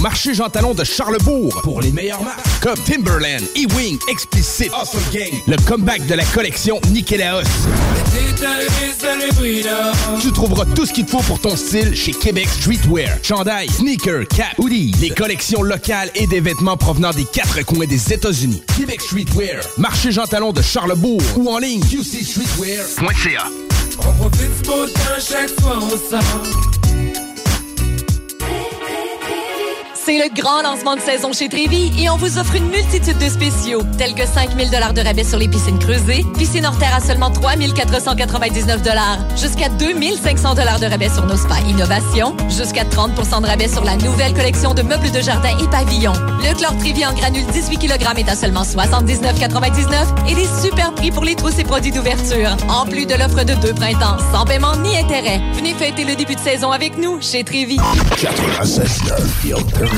Marché Jean Talon de Charlebourg pour les meilleures marques comme Timberland, E-Wing, Explicit, Awesome Gang, le comeback de la collection Nikélaos. Tu trouveras tout ce qu'il te faut pour ton style chez Québec Streetwear. Chandail, sneakers, cap, hoodie, les collections locales et des vêtements provenant des quatre coins des États-Unis. Québec Streetwear, Marché Jean Talon de Charlebourg ou en ligne qcstreetwear.ca. On profite du beau temps chaque fois au sort. C'est le grand lancement de saison chez Trévi et on vous offre une multitude de spéciaux, tels que 5000 dollars de rabais sur les piscines creusées, piscine hors terre à seulement 3499 dollars, jusqu'à 2500 dollars de rabais sur nos spas innovation, jusqu'à 30% de rabais sur la nouvelle collection de meubles de jardin et pavillons. Le chlore Trévi en granule 18 kg est à seulement 79,99 et des super prix pour les trousses et produits d'ouverture. En plus de l'offre de deux printemps, sans paiement ni intérêt. Venez fêter le début de saison avec nous chez Trévi. 96.9 The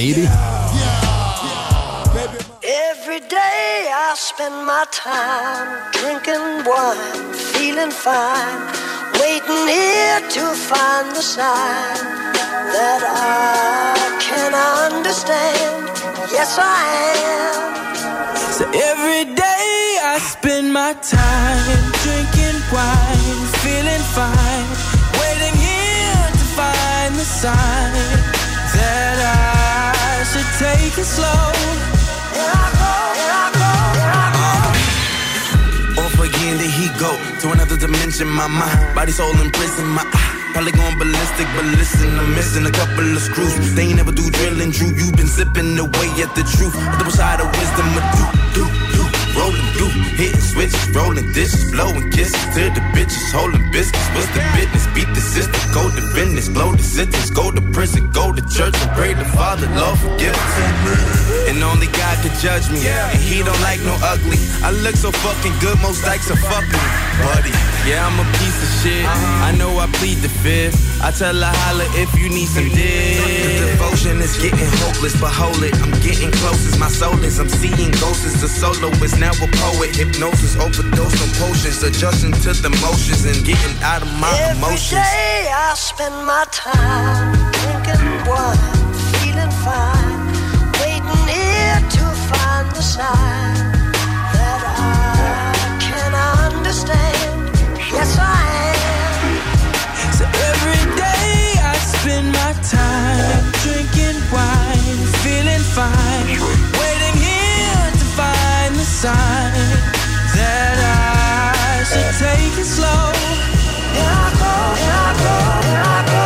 baby. Every day I spend my time drinking wine, feeling fine, waiting here to find the sign that I can understand. Yes, I am. So every day I spend my time drinking wine, should take it slow. Off again, there he go to another dimension. My mind, body, soul in prison. My eye, probably going ballistic, but listen, I'm missing a couple of screws. They ain't never do drilling, Drew. you been sipping away at the truth. The double side of wisdom, a do, do, do. Rolling through, hitting switches, rolling dishes, blowing kisses to the bitches, holding biscuits. What's the business? Beat the system, go to business, blow the sentence, go to prison, go to church and pray the Father, Lord forgive us. And only God could judge me, and He don't like no ugly. I look so fucking good, most likes are fucking buddy. Yeah, I'm a piece of shit. I know I plead the fifth. I tell her holla if you need some dick. The devotion is getting hopeless, but hold it. I'm getting close as my soul is. I'm seeing ghosts a soloist, now a poet. Hypnosis, overdose on potions, adjusting to the motions and getting out of my Every emotions. day I spend my time drinking wine, feeling fine, waiting here to find the sign that I can understand. Yes, I am. So every day I spend my time drinking wine, feeling fine, sign that I should take it slow. I go, I go, I go.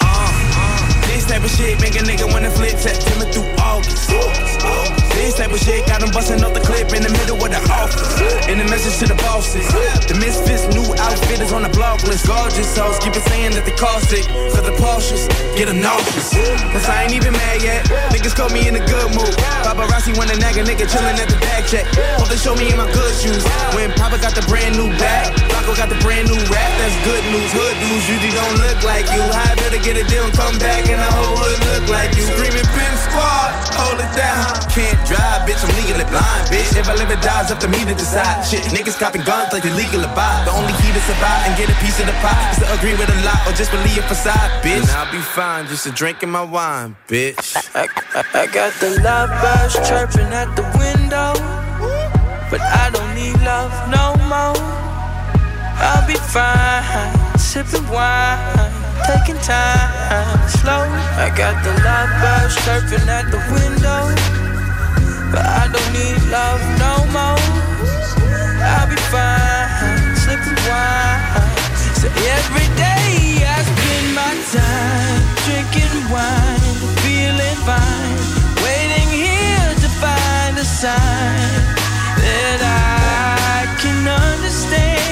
Uh, uh, this type of shit make a nigga wanna flip September through August. This type of shit got him busting off the clip in the middle of the office. In the message to the bosses. The misfits new outfit is on the block list. Gorgeous hoes keep it saying that they cost it. For the Porsches, get a nauseous. Cause I ain't even mad yet. Niggas caught me in a good mood. Paparazzi nag a nigga chillin' at the bag check. Hope they show me in my good shoes. When Papa got the brand new bag. Block Michael got the brand new rap, that's good news. Hood dudes usually don't look like you. How better get a deal and come back and the whole hood look like you. Screaming pin squad, hold it down. Can't drive, bitch, I'm legally blind, bitch. If I live or die, it's up to me to decide. Shit, niggas copping guns like they legal to buy. The only key to survive and get a piece of the pie is to agree with a lot or just believe a facade, bitch. And I'll be fine, just a drinking my wine, bitch. I, I, I got the love birds chirping at the window. But I don't need love no more. I'll be fine, sipping wine, taking time slow. I got the love chirping at the window. But I don't need love no more. I'll be fine, sipping wine. So every day I spend my time drinking wine, feeling fine, waiting here to find a sign that I can understand.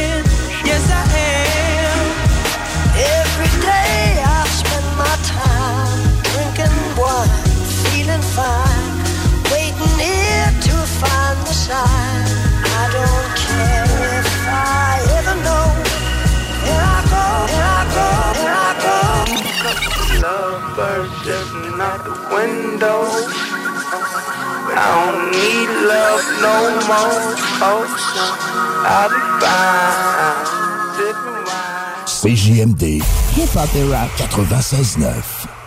Birds jumping out the window. I don't need love no more. Oh. I'll be fine. Sipping wine. CJMD, Hip Hop et Rap 96.9.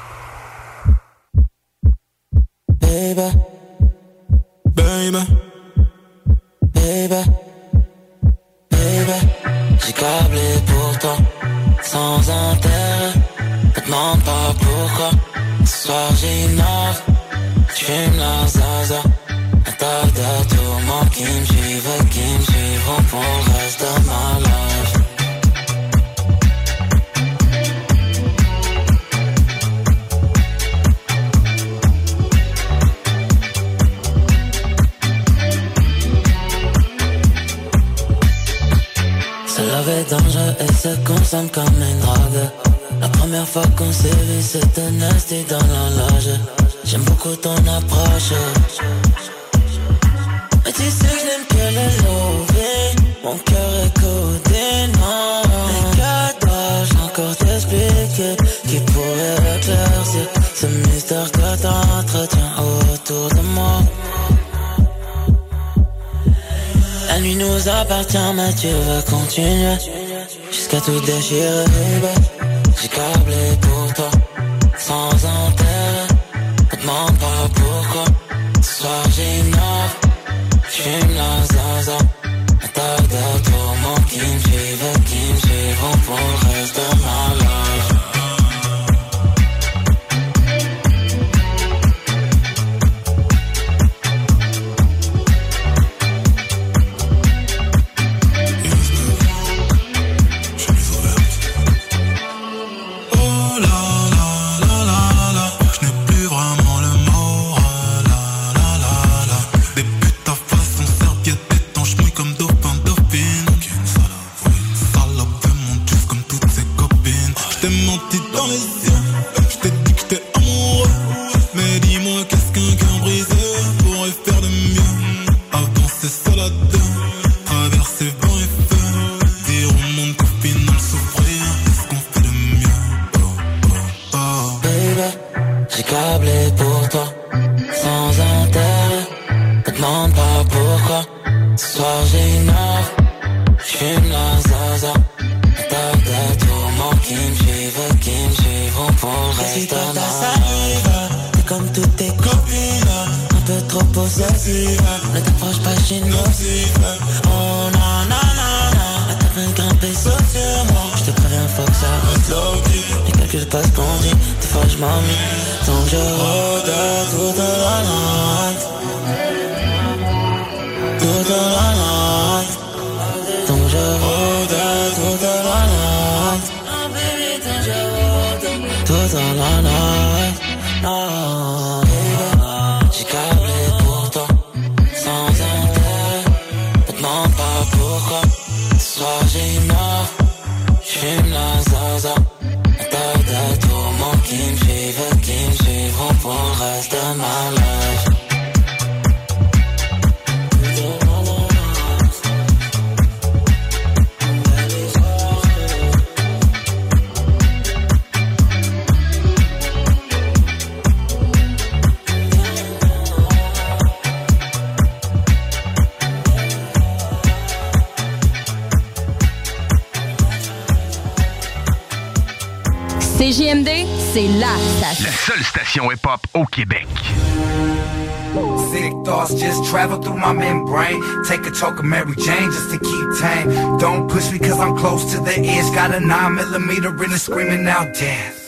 CJMD, c'est la station. La seule station hip-hop au Québec. Sick thoughts just travel through my membrane. Take a choke of Mary Jane just to keep tame. Don't push me cause I'm close to the edge. Got a 9 millimeter in it screaming out death.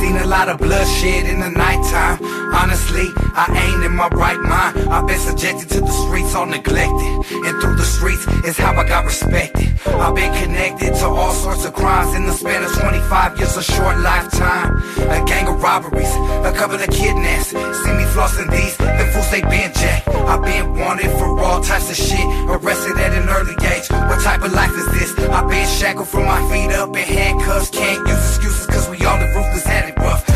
Seen a lot of bloodshed in the nighttime. Honestly, I ain't in my right mind. I've been subjected to the streets, all neglected. And through the streets is how I got respected. I've been connected to all sorts of crimes in the span of 25 years, a short lifetime. A gang of robberies, a couple of kidnaps. See me flossing these, the fools they been jacked. I've been wanted for all types of shit, arrested at an early age. What type of life is this? I've been shackled from my feet up in handcuffs. Can't use excuses cause we all the ruthless had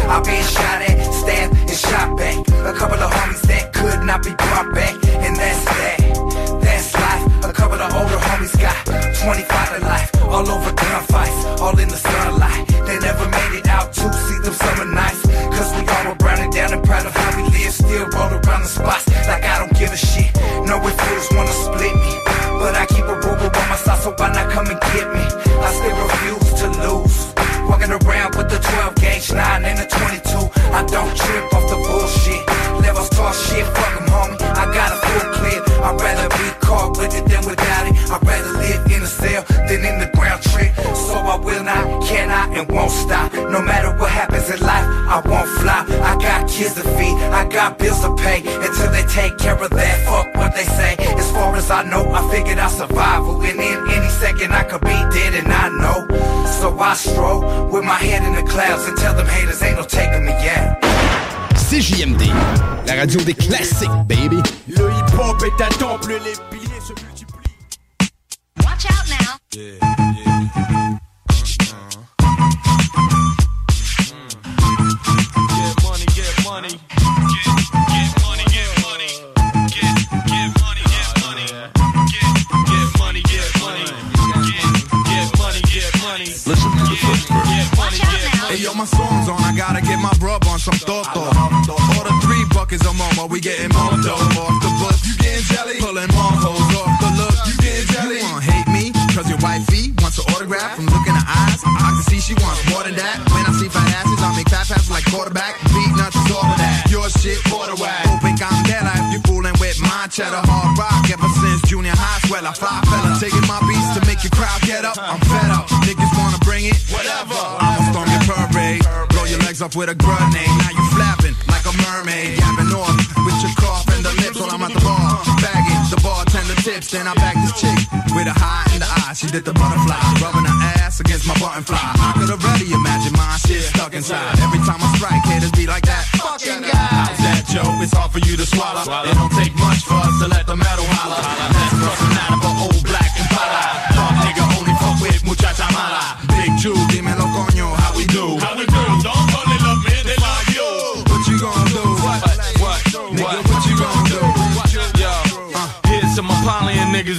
it. I've been shot at, stabbed, and shot back. A couple of homies that could not be brought back, and that's that. That's life. A couple of older homies got 25 to life. All over gunfights, all in the sunlight. They never made it out to see them summer nights. Cause we all were browning down and proud of how we live. Still roll around the spots like I don't give a shit. No if haters wanna split and won't stop. No matter what happens in life, I won't flop. I got kids to feed, I got bills to pay. Until they take care of that, fuck what they say. As far as I know, I figured out survival. And in any second, I could be dead, and I know. So I stroll with my head in the clouds and tell them haters ain't no taking me yet. CJMD, la radio des classiques, baby. Le hip-hop est un temple, les piliers se multiplient. Watch out now. Get my song's on, I gotta get my rub on some Toto. Order three buckets of momo, we getting more off the bus. You getting jelly? Pulling more hoes off the look. You getting jelly? You wanna hate me? Cause your wifey wants an autograph from looking her eyes. I can see she wants more than that. When I see fat asses, I make fat passes like quarterback. Beatnuts is all of that. Your shit, quarter whack. Open candela if you fooling with my cheddar hard rock. Ever since junior high, swell, I fly fella. With a grenade. Now you flapping like a mermaid. Yapping off with your cough and the lips while I'm at the bar. Bagging the bartender tips. Then I back this chick with a high in the eye. She did the butterfly. Rubbing her ass against my button fly. I could already imagine my shit stuck inside. Every time I strike, haters be like that. Fucking guy. How's that, Joe? It's hard for you to swallow. It don't take much for us to let the metal holler.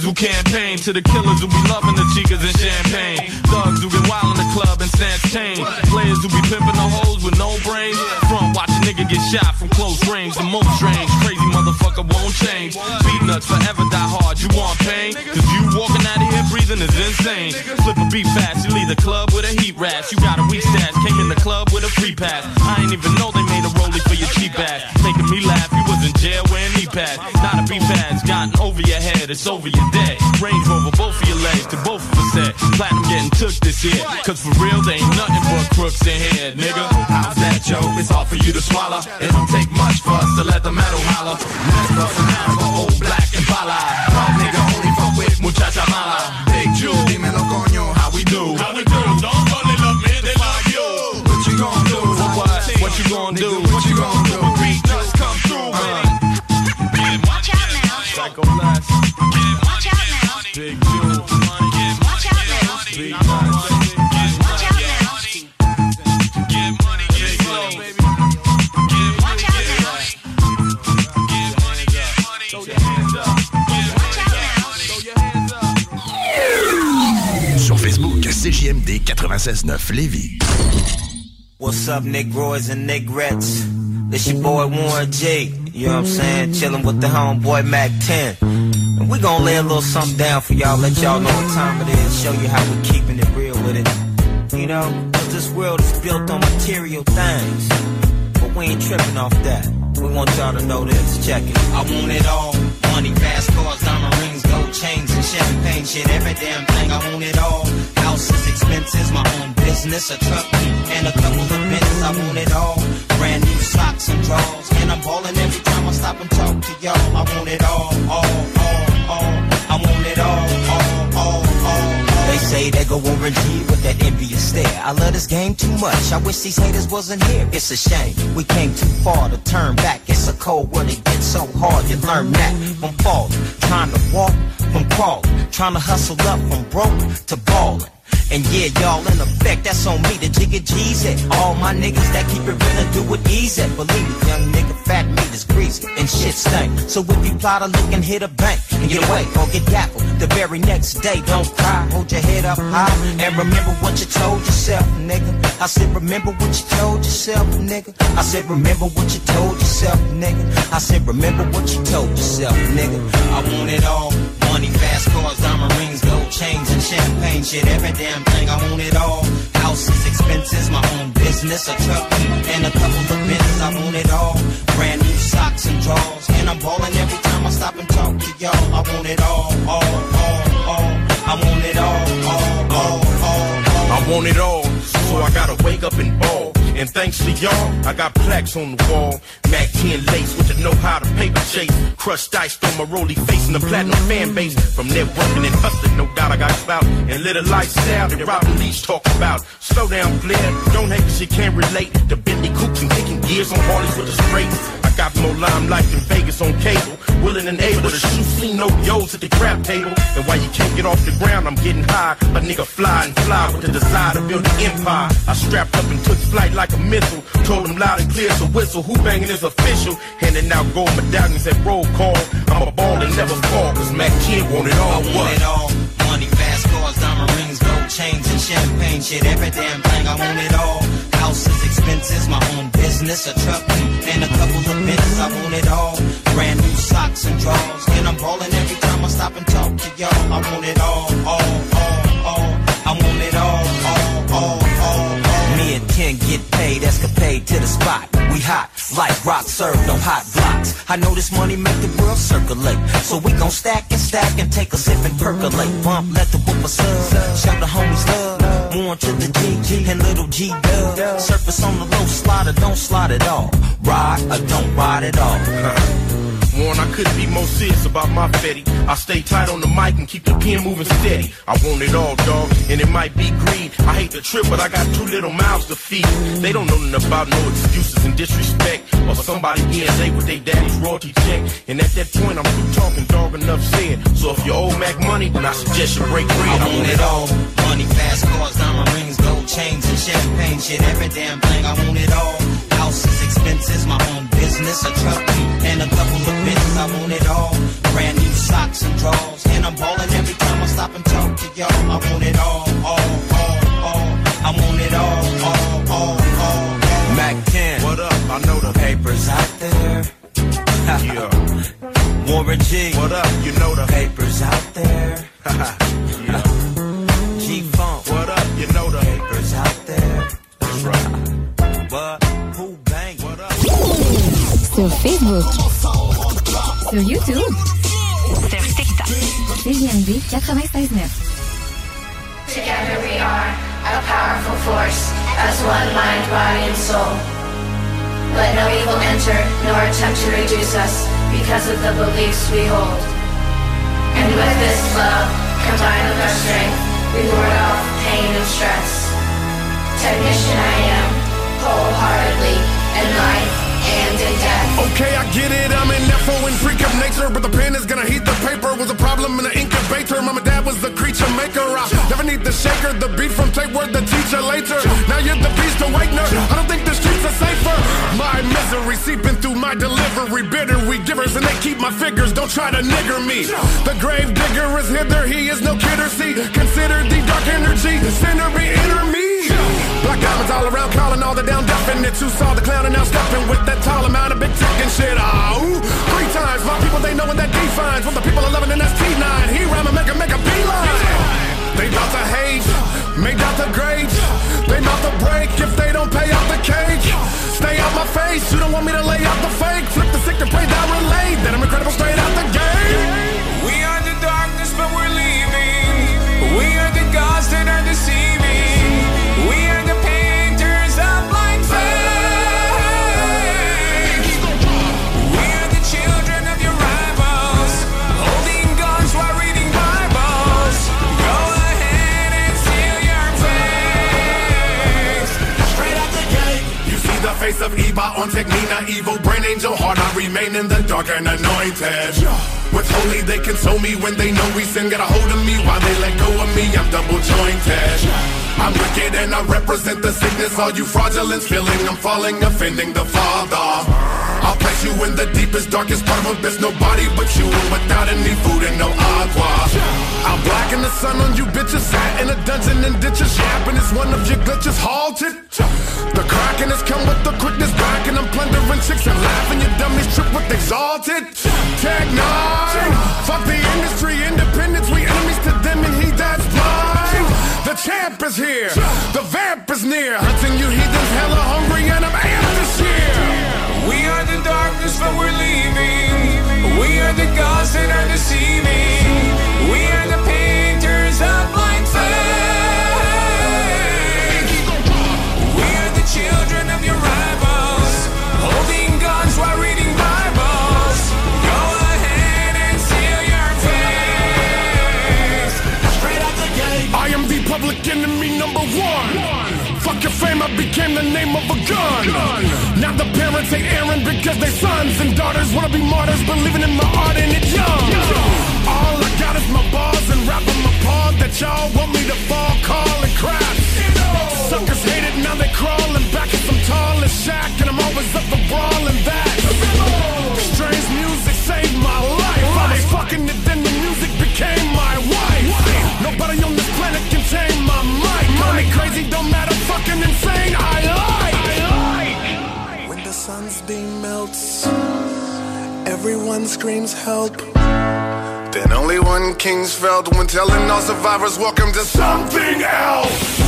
Who campaign, to the killers who be loving the chicas and champagne, thugs who get wild in the club and snatch chain, players who be pimping the hoes with no brains, front watch a nigga get shot from close range, the most strange, crazy motherfucker won't change, Beatnuts forever die hard, you want pain, cause you walking out of here breathing is insane, flip a beat fast, you leave the club with a heat rash, you got a weak stash, came in the club with a free pass, I ain't even know beat pads, gotten over your head, it's over your day. Range Rover both of your legs to both of us said, platinum getting took this year, cause for real they ain't nothing but crooks in here, nigga. How's that, Joe? It's hard for you to swallow. It don't take much for us to let the metal holler. Let's bust an out of an old black and pala. Nigga only fuck with muchacha mala. Big Jew, dímelo coño, how we do? How we do? Don't it love, man, they love you. What you gonna do? What? What you gonna do? What you gonna do? Now. Psycho Blast. Watch out now. Big Jew. Watch out now. Big nuts. Watch out now. Get money, get slow, baby. Watch out now. Get money, get money. Throw your hands up. Get Watch out now. Throw your hands up. Sur Facebook, CJMD 96.9 Lévis. What's up, Negroids and Negrettes? This your boy Warren G. You know what I'm saying? Chillin' with the homeboy Mac 10. And we gonna lay a little something down for y'all, let y'all know what time it is, show you how we keeping it real with it. You know, just this world is built on material things. But we ain't trippin' off that. We want y'all to know this. Check it. I want it all. Money, fast cars, diamond rings, chains, and champagne shit. Every damn thing. I want it all. Houses, expenses, my own business, a truck, and a couple of bins. I want it all. Brand new socks and drawers. And I'm balling every time I stop and talk to y'all. I want it all, all, all, all. I want it all. They say they go G with that envious stare. I love this game too much. I wish these haters wasn't here. It's a shame. We came too far to turn back. It's a cold world. It gets so hard. You learn that from falling. Trying to walk from crawling. Trying to hustle up from broke to balling. And yeah, y'all in effect, that's on me, the jigga G's it. All my niggas that keep it real and do it easy. Believe me, young nigga, fat meat is greasy and shit stank. So if you plot a lick and hit a bank and get away or get dappled the very next day, don't cry, hold your head up high and remember what you told yourself, nigga. I said, remember what you told yourself, nigga. I said, remember what you told yourself, nigga. I said, remember what you told yourself, nigga. I want it all. Money, fast cars, diamond rings, chains, and champagne shit. Every damn thing, I want it all. Houses, expenses, my own business, a truck, and a couple of bins. I want it all. Brand new socks and drawers, and I'm balling every time I stop and talk to y'all. I want it all, all, all, all. I want it all, all, all, all. I want it all, so I gotta wake up and ball. And thanks to y'all, I got plaques on the wall. Mac 10 lace with the know how to paper chase. Crushed ice on my roly face and the platinum fan base. From networking and hustling, no doubt I got clout. And little lifestyle that Robin Leach talk about. Slow down, Blair, don't hate cause you can't relate. The Bentley coops and kicking gears on Harleys with the straight. I got more limelight than Vegas on cable. Willing and able to shoot seen no yos at the crap table. And while you can't get off the ground, I'm getting high. A nigga fly and fly with the desire to build an empire. I strapped up and took flight like a missile. Told them loud and clear to whistle. Who banging is official. Handing out gold medallions at roll call. I'm a ball and never fall. Cause Mac 10 want it all. I want it all. Money, fast cars, diamond rings, gold chains, and champagne shit. Every damn thing, I want it all. Houses, expenses, my own business, a truck, and a couple of bins. I want it all. Brand new socks and drawers, and I'm balling every time I stop and talk to y'all. I want it all, all, all, all. I want it all, all, Ken get paid, escapade to the spot. We hot, like rock served on hot blocks. I know this money make the world circulate. So we gon' stack and stack and take a sip and percolate. Bump, let the whooper sub. Shout the homies love. More to the G and little G dub. Surface on the low slider, don't slide at all. Ride or don't ride at all. I couldn't be more serious about my fetty. I stay tight on the mic and keep the pen moving steady. I want it all, dog, and it might be greed. I hate the trip, but I got two little mouths to feed. They don't know nothing about no excuses and disrespect. Or somebody getting late with their daddy's royalty check. And at that point, I'm through talking, dog, enough said. So if you owe Mac money, then I suggest you break bread. I want it all. Money, fast cars, diamond rings, gold chains, and champagne shit. Every damn thing, I want it all. Houses, expenses, my own business, a truck, and a couple of bins. I want it all. Brand new socks and drawers, and I'm balling every time I stop and talk to y'all. I want it all, all, all, all. I want it all, all, all, all, all. Mac 10. What up? I know the papers out there. yeah. Warren G. What up? You know the papers out there. yeah. G Funk. What up? You know the papers out there. That's right. Sur Facebook. Sur YouTube. Sur TikTok. CJMD 96.9. Together we are a powerful force, as one mind, body, and soul. Let no evil enter, nor attempt to reduce us, because of the beliefs we hold. And with this love, combined with our strength, we ward off pain and stress. Technician I am, wholeheartedly, in life Okay, I get it. I'm an FO and freak of nature, but the pen is gonna heat the paper. Was a problem in the incubator. Mama, dad was the creature maker. I never need the shaker, the beat from tape word, the teacher later. Now you're the beast awakener. I don't think the streets are safer. My misery seeping through my delivery. Bitter we givers, and they keep my figures. Don't try to nigger me. The grave digger is hither. He is no kidder. See, consider the dark energy. Sinner be inner me. Black diamonds all around, calling all the down definite. You saw the clown and now stepping with that tall amount of big tech and shit. Oh, three times. My people, they know what that defines. What the people are loving, and that's T9. He rhyme make a, make a beeline. They bout to hate, made out the grades. They bout to break if they don't pay out the cake. Stay out my face, you don't want me to lay out the fake. Flip the sick to pray that relate. That I'm incredible straight out the gate. Of Eva on Technina, evil brain angel heart. I remain in the dark and anointed. With holy, they console me when they know we sin. Got a hold of me while they let go of me. I'm double jointed. I'm wicked and I represent the sickness. All you fraudulence feeling I'm falling, offending the Father. You in the deepest, darkest part of abyss. Nobody but you, and without any food and no agua. I'll blacken the sun on you bitches. Sat in a dungeon and ditches. Yapping is one of your glitches halted. The kraken has come with the quickness back, and I'm plundering chicks and laughing. Your dummies trip with exalted. Tech N9ne. Fuck the industry, independence. We enemies to them, and he that's blind. The champ is here. The vamp is near. Hunting you heathens hella hungry, and I'm amped but we're leaving. We are the gods that are deceiving. Became the name of a gun. Now the parents hate Aaron because their sons and daughters wanna be martyrs, believing in my art and it young. All I got is my bars and rapping my paw that y'all want me to fall, call and crap. Suckers hate it, now they crawling back as I'm tall as Shaq, and I'm always up for brawling that. Strange music saved my life. I was fucking it, then the music became my wife. Nobody on this planet can tame. Call crazy, don't matter, fucking insane. I like. When the sun's beam melts, everyone screams help. Then only one king's felt when telling all survivors, welcome to something else.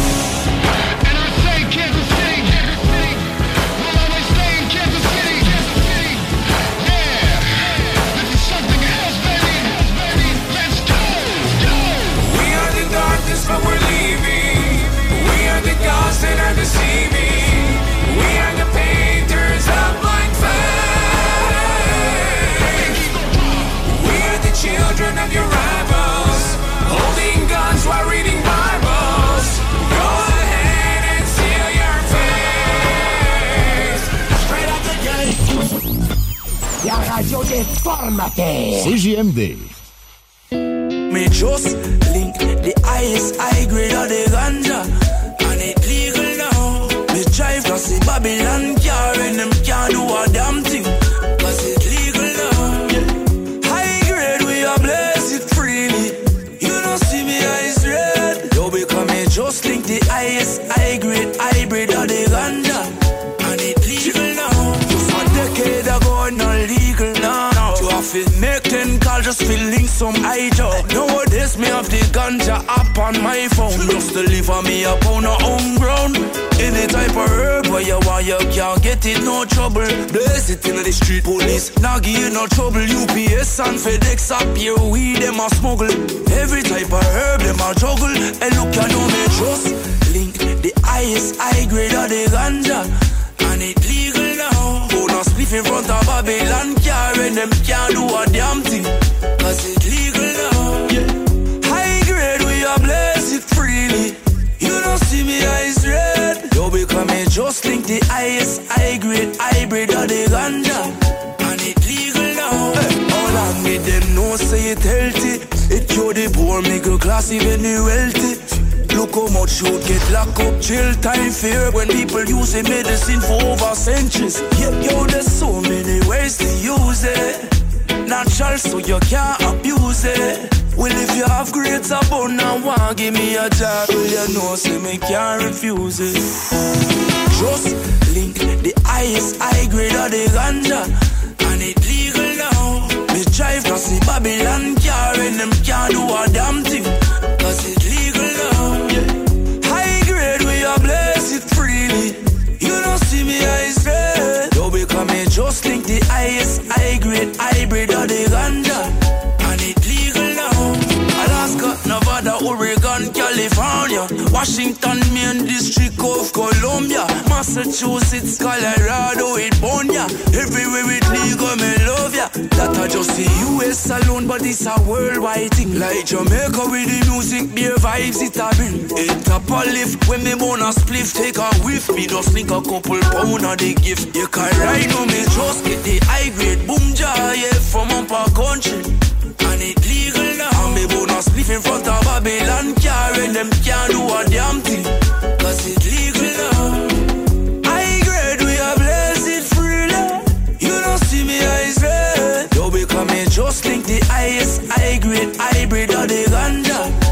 Déformatée. CJMD. Me just link the highest high grade of your rivals holding guns are reading bible. Go ahead and seal your tunes. Straight up the ganja Babylon car And them can't do a damn thing. Cause it legal now. High grade we are bless it freely. You don't see me eyes red. Yo because me just link the highest high grade hybrid of the ganja And it legal now. Just a decade ago not legal now. You have to make ten calls just to link some eye job Nowadays me have the ganja app on my phone. Just deliver me a pound of homegrown Any type of herb where you want you can't get it no trouble. Blaze it in the street police Now give you no trouble. UPS and FedEx up here weed them a smuggle. Every type of herb them a juggle. And look you know me just link the highest high grade of the ganja. And it legal now. Put a spliff in front of Babylon car And them can't do a damn thing. Cause it legal now. High grade we are bless it freely. You don't see me eyes just link the highest high grade hybrid of the ganja. And it legal now. Hey, How long me them know say it healthy. It cure the poor middle class even the wealthy. Look how much you get locked up, jail time fear when people use using medicine for over centuries. Yeah, yo, there's so many ways to use it. Natural, so you can't abuse it. Well, if you have grades above now, want give me a job, well, you know, say me can't refuse it. Just link the highest high grade of the ganja, and it legal now. Me drive to see Babylon car, and them can't do a damn California. Washington, main district of Columbia, Massachusetts, Colorado, it born ya. Everywhere it legal, me love ya. That I just the US alone, but it's a worldwide thing. Like Jamaica with the music, beer vibes it a bring. It a lift when me wanna spliff, take a whiff. Me just link a couple pound of the gift. You can ride on me, just get the high grade boom jar, yeah, from up a country. And it me wanna in front of Babylon car, and them can't do a damn thing. Cause it legal now. High grade, we are blessed freely. You don't see me eyes red. Yo, because me just link the highest high grade hybrid of the ganja.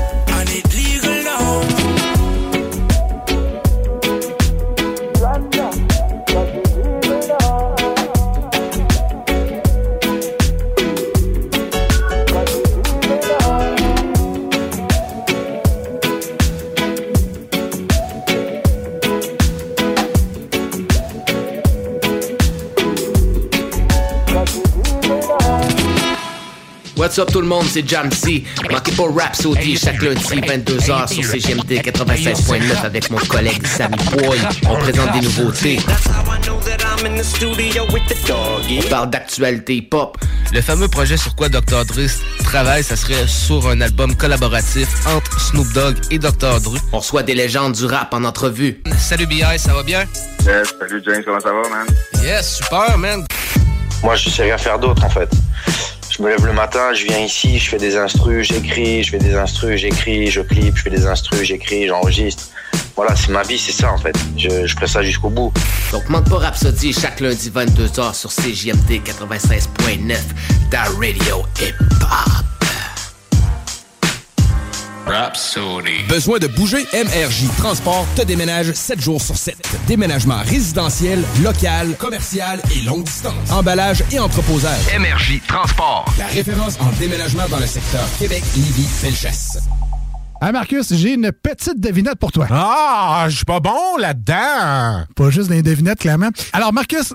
What's up tout le monde, c'est Jamsey. Manquez pas Rhapsody chaque lundi 22h sur CGMT 96.9 avec mon collègue Sammy Boy. On présente des nouveautés. On parle d'actualité pop. Le fameux projet sur quoi Dr. Dre travaille, ça serait sur un album collaboratif entre Snoop Dogg et Dr. Dre. On reçoit des légendes du rap en entrevue. Salut BI, ça va bien? Yes, salut James, comment ça va, man? Yes, super, man. Moi, je sais rien faire d'autre, en fait. Je me lève le matin, je viens ici, je fais des instrus, j'écris, je fais des instrus, j'écris, je clip, je fais des instrus, j'écris, j'enregistre. Voilà, c'est ma vie, c'est ça, en fait. Je, je ferai ça jusqu'au bout. Donc manque pas Rhapsody chaque lundi 22h sur CJMT 96.9, ta radio hip-hop. Rhapsody. Besoin de bouger? MRJ Transport te déménage 7 jours sur 7. Déménagement résidentiel, local, commercial et longue distance. Emballage et entreposage. MRJ Transport. La référence en déménagement dans le secteur Québec, Lévis, Felchasse. Ah Marcus, j'ai une petite devinette pour toi. Ah, je suis pas bon là-dedans. Pas juste des devinettes, clairement. Alors Marcus,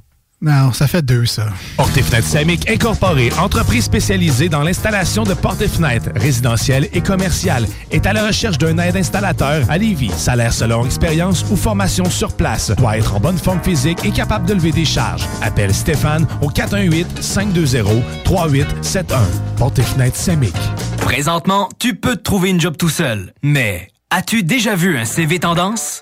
Non, ça fait deux, ça. Porte et fenêtres Samic Incorporée, entreprise spécialisée dans l'installation de portes et fenêtres résidentielles et commerciales, est à la recherche d'un aide installateur à Lévis. Salaire selon expérience ou formation sur place. Doit être en bonne forme physique et capable de lever des charges. Appelle Stéphane au 418-520-3871. Porte et fenêtres Samic. Présentement, tu peux te trouver une job tout seul. Mais as-tu déjà vu un CV tendance?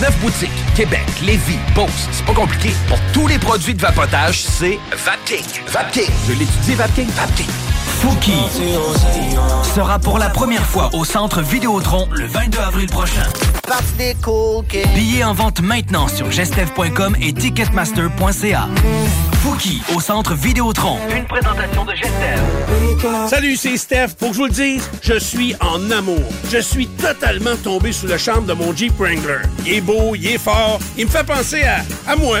Neuf boutiques, Québec, Lévis, Beauce. C'est pas compliqué. Pour tous les produits de vapotage, c'est Vapking. Vapking. Je l'étudie, Vapking. Vapking. Fouki sera pour la première fois au centre Vidéotron le 22 avril prochain. Billets en vente maintenant sur gestev.com et ticketmaster.ca. Fouki au centre Vidéotron. Une présentation de Gestev. Salut, c'est Steph. Pour que je vous le dise, je suis en amour. Je suis totalement tombé sous le charme de mon Jeep Wrangler. Il est beau, il est fort, il me fait penser à, à moi.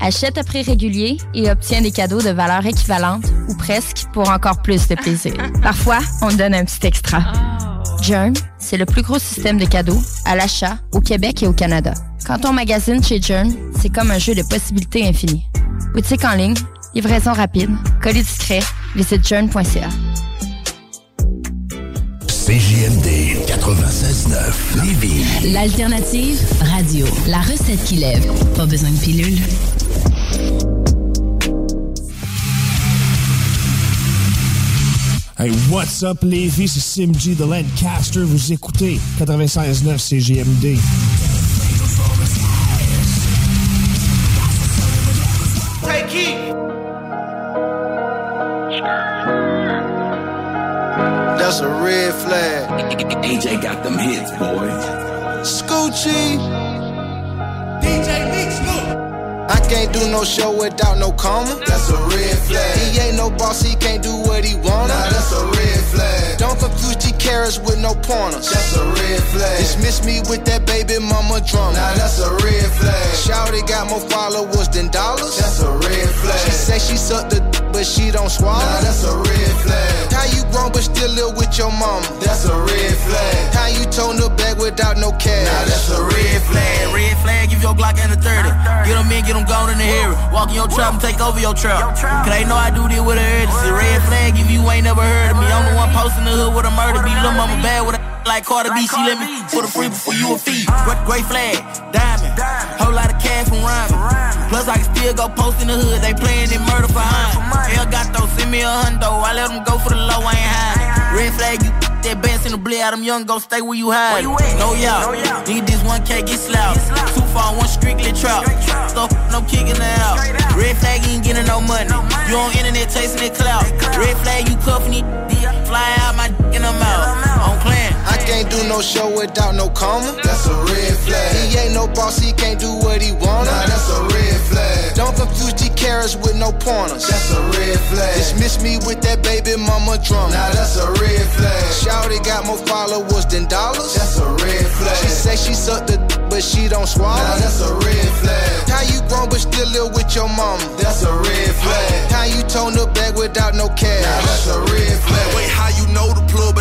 Achète à prix régulier et obtiens des cadeaux de valeur équivalente ou presque pour encore plus de plaisir. Parfois, on donne un petit extra. Jern, c'est le plus gros système de cadeaux à l'achat au Québec et au Canada. Quand on magasine chez Jern, c'est comme un jeu de possibilités infinies. Boutique en ligne, livraison rapide, colis discret, visite jern.ca. CJMD 96.9. 96.9 Lévis. L'alternative radio. La recette qui lève. Pas besoin de pilule. Hey, what's up les filles, c'est Sim G de Lancaster. Vous écoutez 96.9 CJMD. Take heat. That's a red flag. AJ got them hits, boy. Scoochie. Can't do no show without no comma. That's a red flag. He ain't no boss, he can't do what he wanna. Nah, that's a red flag. Don't confuse G carrots with no pointers. That's a red flag. Dismiss me with that baby mama drama. Nah, that's a red flag. Shouty got more followers than dollars. That's a red flag. She say she sucked the but she don't swallow. Nah, that's a red flag. How you grown but still live with your mama? That's a red flag. How you tone the bag without no cash? Nah, that's a red flag. Red flag, give your Glock and a 30. Get them in, get them gone in the area. Walk in your trap and take over your trap. Cause they know I do this with a urgency. Red flag, if you ain't never heard of me. I'm the one posting the hood with a murder beat. Lil' mama bad with a like Cardi B. She let me for the free before you a fee. Great flag, diamond. Whole lot of cash from rhyming. Plus I can still go post in the hood. They playing it murder for high. Hell got those, send me a hundo. I let them go for the low, I ain't high. Red flag, you that bands in the blade out them young go stay where you hide. No y'all, need this 1K get slapped. Too far, one strictly trap. So no kicking it out. Red flag, you ain't getting no money. You on internet chasing that clout. Red flag, you cuffing it. Fly out my dick in the mouth. On clan. I can't do no show without no comma. That's a red flag. He ain't no boss, he can't do what he wanna. Nah, that's a red flag. Don't confuse G carrots with no pointers. That's a red flag. Dismiss me with that baby mama drama. Nah, that's a red flag. Shouty got more followers than dollars. That's a red flag. She say she sucked the d- but she don't swallow. Nah, that's a red flag. How you grown but still live with your mama? That's a red flag. How you tone the bag without no cash? Nah, that's a red flag. Wait, how you know the plug,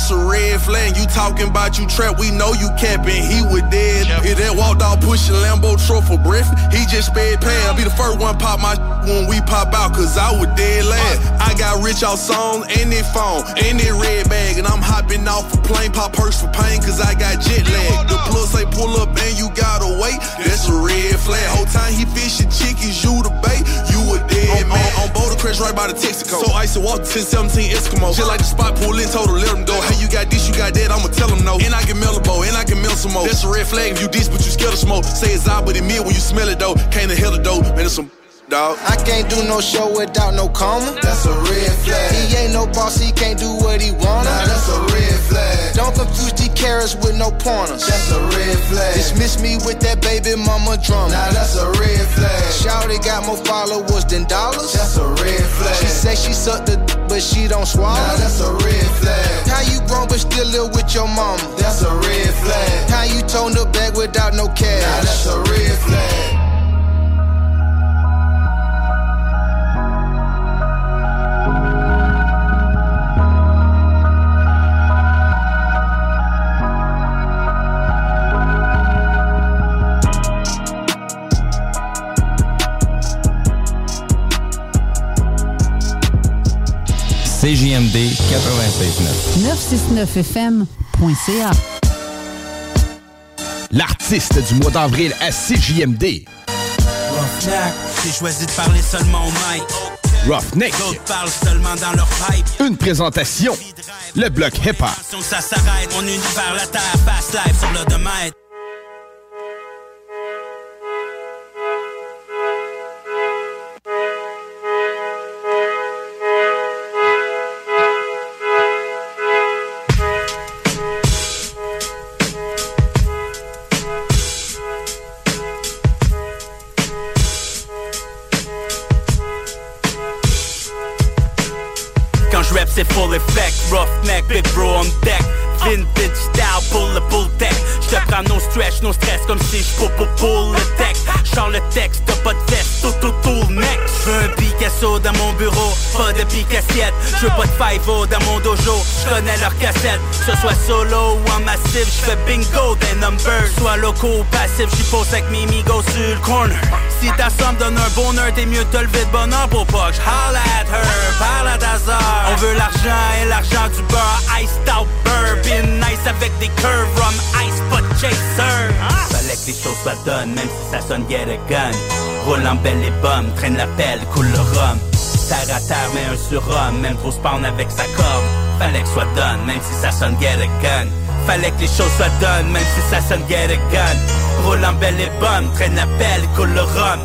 that's a red flag. You talking about you trap, we know you capping. He was dead. If that walked out pushing Lambo truck for breath, he just sped past. I'll be the first one pop my when we pop out, cause I was dead last. I got rich off songs and that phone and that red bag, and I'm hopping off a plane, pop perks for pain, cause I got jet lag. The plus say pull up and you gotta wait. That's a red flag. Whole time he fishing chickens, you the bait, dead man. On Boulder Crest, right by the Texaco. So I used to walk 1017 Eskimo. Just like the spot, pull in, told her, let him go. Hey, you got this, you got that, I'ma tell him no. And I can bow, and I can mail some more. That's a red flag if you diss, but you scared of smoke. Say it's out, but it mid when you smell it though. Can't the hell the dope, man, it's some dog. I can't do no show without no comma. That's a red flag. He ain't no boss, he can't do what he wanna. Nah, that's a red flag. Don't confuse G carrots with no pointers. That's a red flag. Dismiss me with that baby mama drama. Nah, that's a red flag. Shouty got more followers than dollars. That's a red flag. She say she sucked the d- but she don't swallow. Nah, that's a red flag. How you grown but still live with your mama? That's a red flag. How you tone the bag without no cash? Nah, that's a red flag. CJMD 96.9. 969fm.ca. L'artiste du mois d'avril à CJMD. Roughneck, j'ai choisi de parler seulement au mic. Roughneck. D'autres parlent seulement dans leur pipe. Une présentation. Le bloc hip-hop. Ça s'arrête, univers, la terre, fast life sur le domaine. Pose avec mes migos sur le corner Si ta somme donne un bonheur, t'es mieux te lever de bonheur pour pas que j'holla at her Parle à hasard, on veut l'argent et l'argent du beurre Iced out bourbon, nice avec des curves, rum, ice, pot chaser. Fallait que les choses soient donnes, même si ça sonne get a gun. Roule en belle et bombe, traîne la pelle, coule le rhum. Terre à terre, mais un surhomme, même trop spawn avec sa corde. Fallait que soit donne, même si ça sonne get a gun. Fallait que les choses soient donnes, même si ça sonne get a gun. Roule en belle et bombe, traîne la pelle, coule le rhum.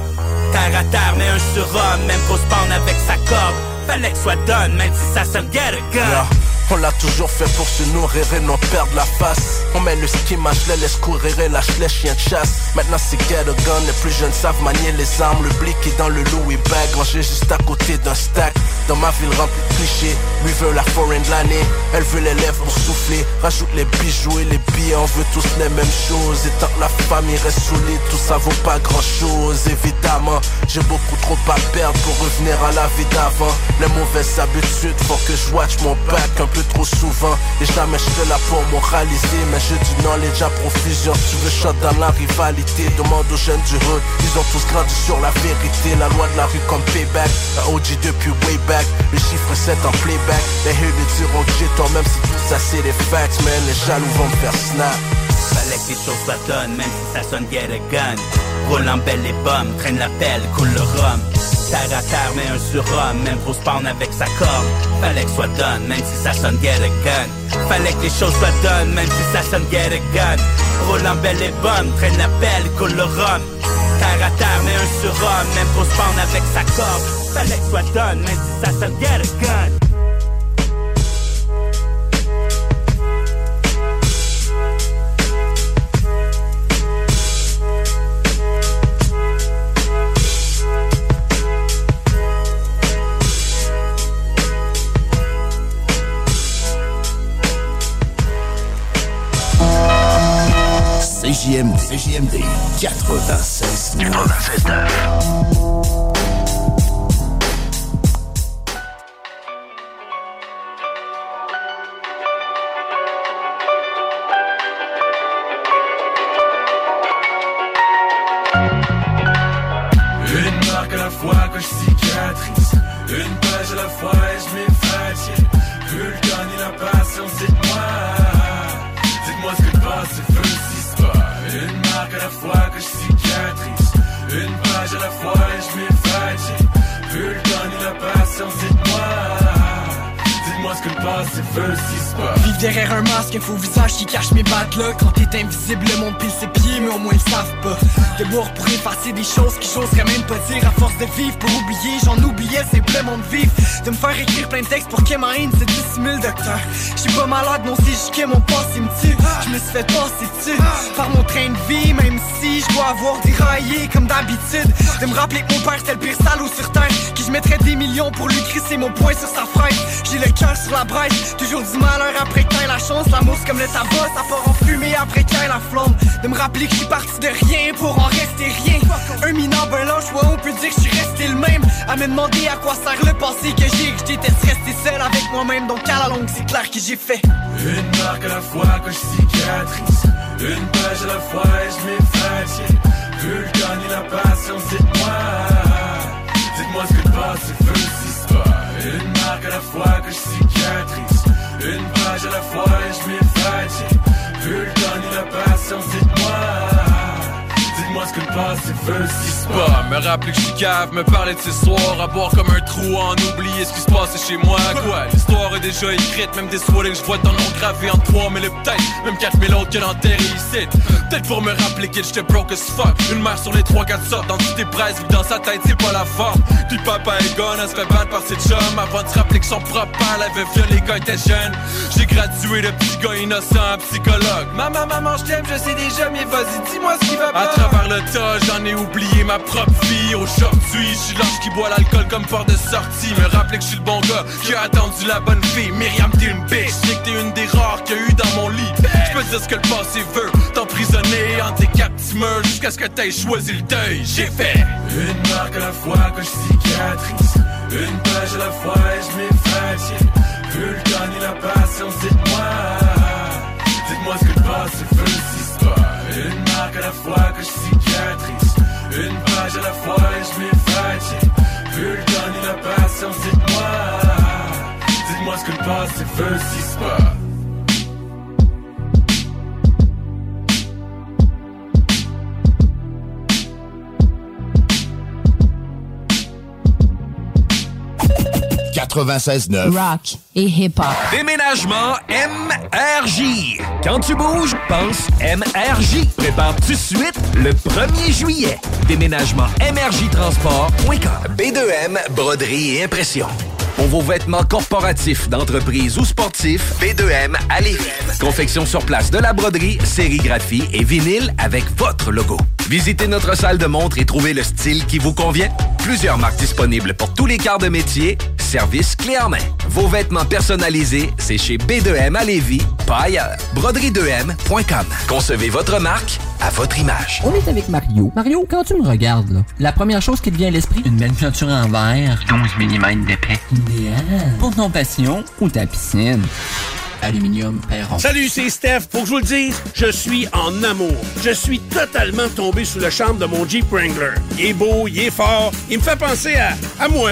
Terre à terre, mais un surhomme, même trop spawn avec sa corde. Fallait que soit donne, même si ça sonne get a gun. On l'a toujours fait pour se nourrir et non perdre la face. On met le ski, je les laisse courir et lâche les chiens de chasse. Maintenant c'est get a gun, les plus jeunes savent manier les armes. Le blick est dans le Louis bag, rangé juste à côté d'un stack. Dans ma ville remplie de clichés, lui veut la foreign de l'année. Elle veut les lèvres pour souffler, rajoute les bijoux et les billets, on veut tous les mêmes choses. Et tant que la famille reste solide, tout ça vaut pas grand chose. Évidemment, j'ai beaucoup trop à perdre pour revenir à la vie d'avant. Les mauvaises habitudes font que je watch mon back trop souvent. Et jamais j'étais là pour moraliser Mais je dis non les déjà profusion. Tu veux shot dans la rivalité Demande aux jeunes du hood. Ils ont tous grandi sur la vérité La loi de la rue comme payback. La OG depuis way back. Le chiffre 7 en playback. Les haters diront que j'ai tort Même si tout ça c'est des facts. Man les jaloux vont me faire snap. Fallait que les choses donnes, même si ça sonne get a gun. Roule en belle et bombe, traîne la pelle, coule le rhum. Terre à terre, mais un surhomme, même pour spawn avec sa corde. Fallait que soit donne, même si ça sonne get a gun. Fallait que les choses soient donnes, même si ça sonne get a gun. En belle et bombe, traîne la pelle, coule le rhum. Terre à terre, mais un surhomme, même pour spawn avec sa corde. Fallait que soit donne, même si ça sonne get a gun. CJMD 96 96 J'suis pas malade, non, si je mon poste, il me tue. J'me suis fait passer dessus. Par mon train de vie, même dois avoir déraillé comme d'habitude. De me rappeler que mon père c'était le pire salaud sur terre. Qui je mettrais des millions pour lui crisser mon poing sur sa fraise. J'ai le cœur sur la braise, toujours du malheur après que t'aies la chance. L'amour c'est comme le tabac, ça part en fumée après ait la flamme De me rappeler que je suis parti de rien pour en rester rien. Un minable, lâche, ouais on peut dire que je suis resté le même. À me demander à quoi sert le passé que j'ai Que je déteste rester seul avec moi-même. Donc à la longue c'est clair que j'ai fait. Une marque à la fois que je cicatrise Une page à la fois et je m'effatigue Vulcanie la patience, dites-moi. Dites-moi ce que le passé veut si Une marque à la fois que je cicatrise Une page à la fois et je m'effatigue Vulcanie la patience, dites-moi Dites-moi ce que le passé veut si c'est pas. Pas Me rappeler que je suis cave, me parler de ces soirs À boire comme un trou, en oublier ce qui se passait chez moi. Quoi, l'histoire est déjà écrite Même des soirées que je vois ton nom gravé en 3000 et peut-être Même 4000 autres que l'enterré ici. Peut-être pour me rappeler que j'étais broke as fuck. Une mère sur les 3-4 sortes dans toutes tes presses dans sa tête c'est pas la forme. Puis papa est gone, elle se fait battre par ses chums Avant de se rappeler que son propre père l'avait violé quand il était jeune. J'ai gradué de petit gars innocent en psychologue. Maman, maman, je t'aime, je sais déjà Mais vas-y, dis-moi ce qui va pas. À travers le j'en ai oublié ma propre vie. Aujourd'hui, je suis l'ange qui boit l'alcool comme porte de sortie. Me rappeler que je suis le bon gars qui a attendu la bonne fille. Myriam, t'es une bitch, sais que t'es une des rares qu'il y a eu dans mon lit. Je peux dire ce que le passé veut, t'emprisonner en tes meurs Jusqu'à ce que t'aies choisi le deuil, j'ai fait Une marque à la fois que je cicatrise Une page à la fois et je m'effatigue Vulcanie la patience, dites-moi. Dites-moi ce que le passé veut. c'est Une marque à la fois que je cicatrise. Une page à la fois et je m'effatigue Vulcanie la patience, dites-moi. Dites-moi ce que le passé veut si c'est pas 96.9. Rock et hip-hop. Déménagement MRJ. Quand tu bouges, pense MRJ. Prépare tout de suite le 1er juillet. Déménagement MRJ Transport.com. B2M, broderie et impression. Pour vos vêtements corporatifs, d'entreprise ou sportifs, B2M à Lévis. Confection sur place de la broderie, sérigraphie et vinyle avec votre logo. Visitez notre salle de montre et trouvez le style qui vous convient. Plusieurs marques disponibles pour tous les quarts de métier. Service clé en main. Vos vêtements personnalisés, c'est chez B2M à Lévis, pas ailleurs. Broderie2M.com. Concevez votre marque à votre image. On est avec Mario. Mario, quand tu me regardes, là, la première chose qui te vient à l'esprit, une belle peinture en verre. 12 mm d'épais. Idéal. Pour ton passion ou ta piscine? Aluminium Perron. Salut, c'est Steph. Pour que je vous le dise, je suis en amour. Je suis totalement tombé sous le charme de mon Jeep Wrangler. Il est beau, il est fort, il me fait penser à, à moi.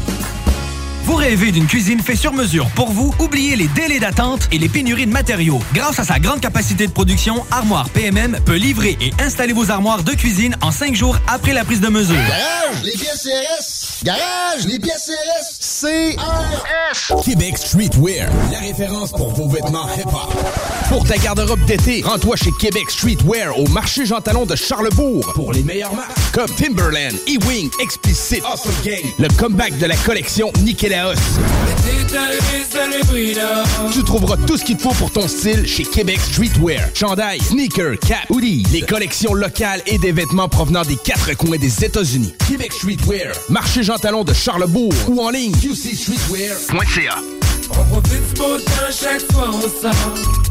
Vous rêvez d'une cuisine faite sur mesure pour vous? Oubliez les délais d'attente et les pénuries de matériaux. Grâce à sa grande capacité de production, Armoire PMM peut livrer et installer vos armoires de cuisine en cinq jours après la prise de mesure. Garage, les pièces CRS. Garage, les pièces CRS. CRS. Québec Streetwear, la référence pour vos vêtements hip-hop. Pour ta garde-robe d'été, rends-toi chez Québec Streetwear au marché Jean Talon de Charlebourg pour les meilleures marques comme Timberland, E-Wing, Explicit, Awesome Gang, le comeback de la collection Tu trouveras tout ce qu'il te faut pour ton style chez Québec Streetwear. Chandail, sneakers, cap, hoodie, les collections locales et des vêtements provenant des quatre coins des États-Unis. Québec Streetwear, marché Jean Talon de Charlebourg ou en ligne qcstreetwear.ca. On profite du beau temps, chaque fois on sort.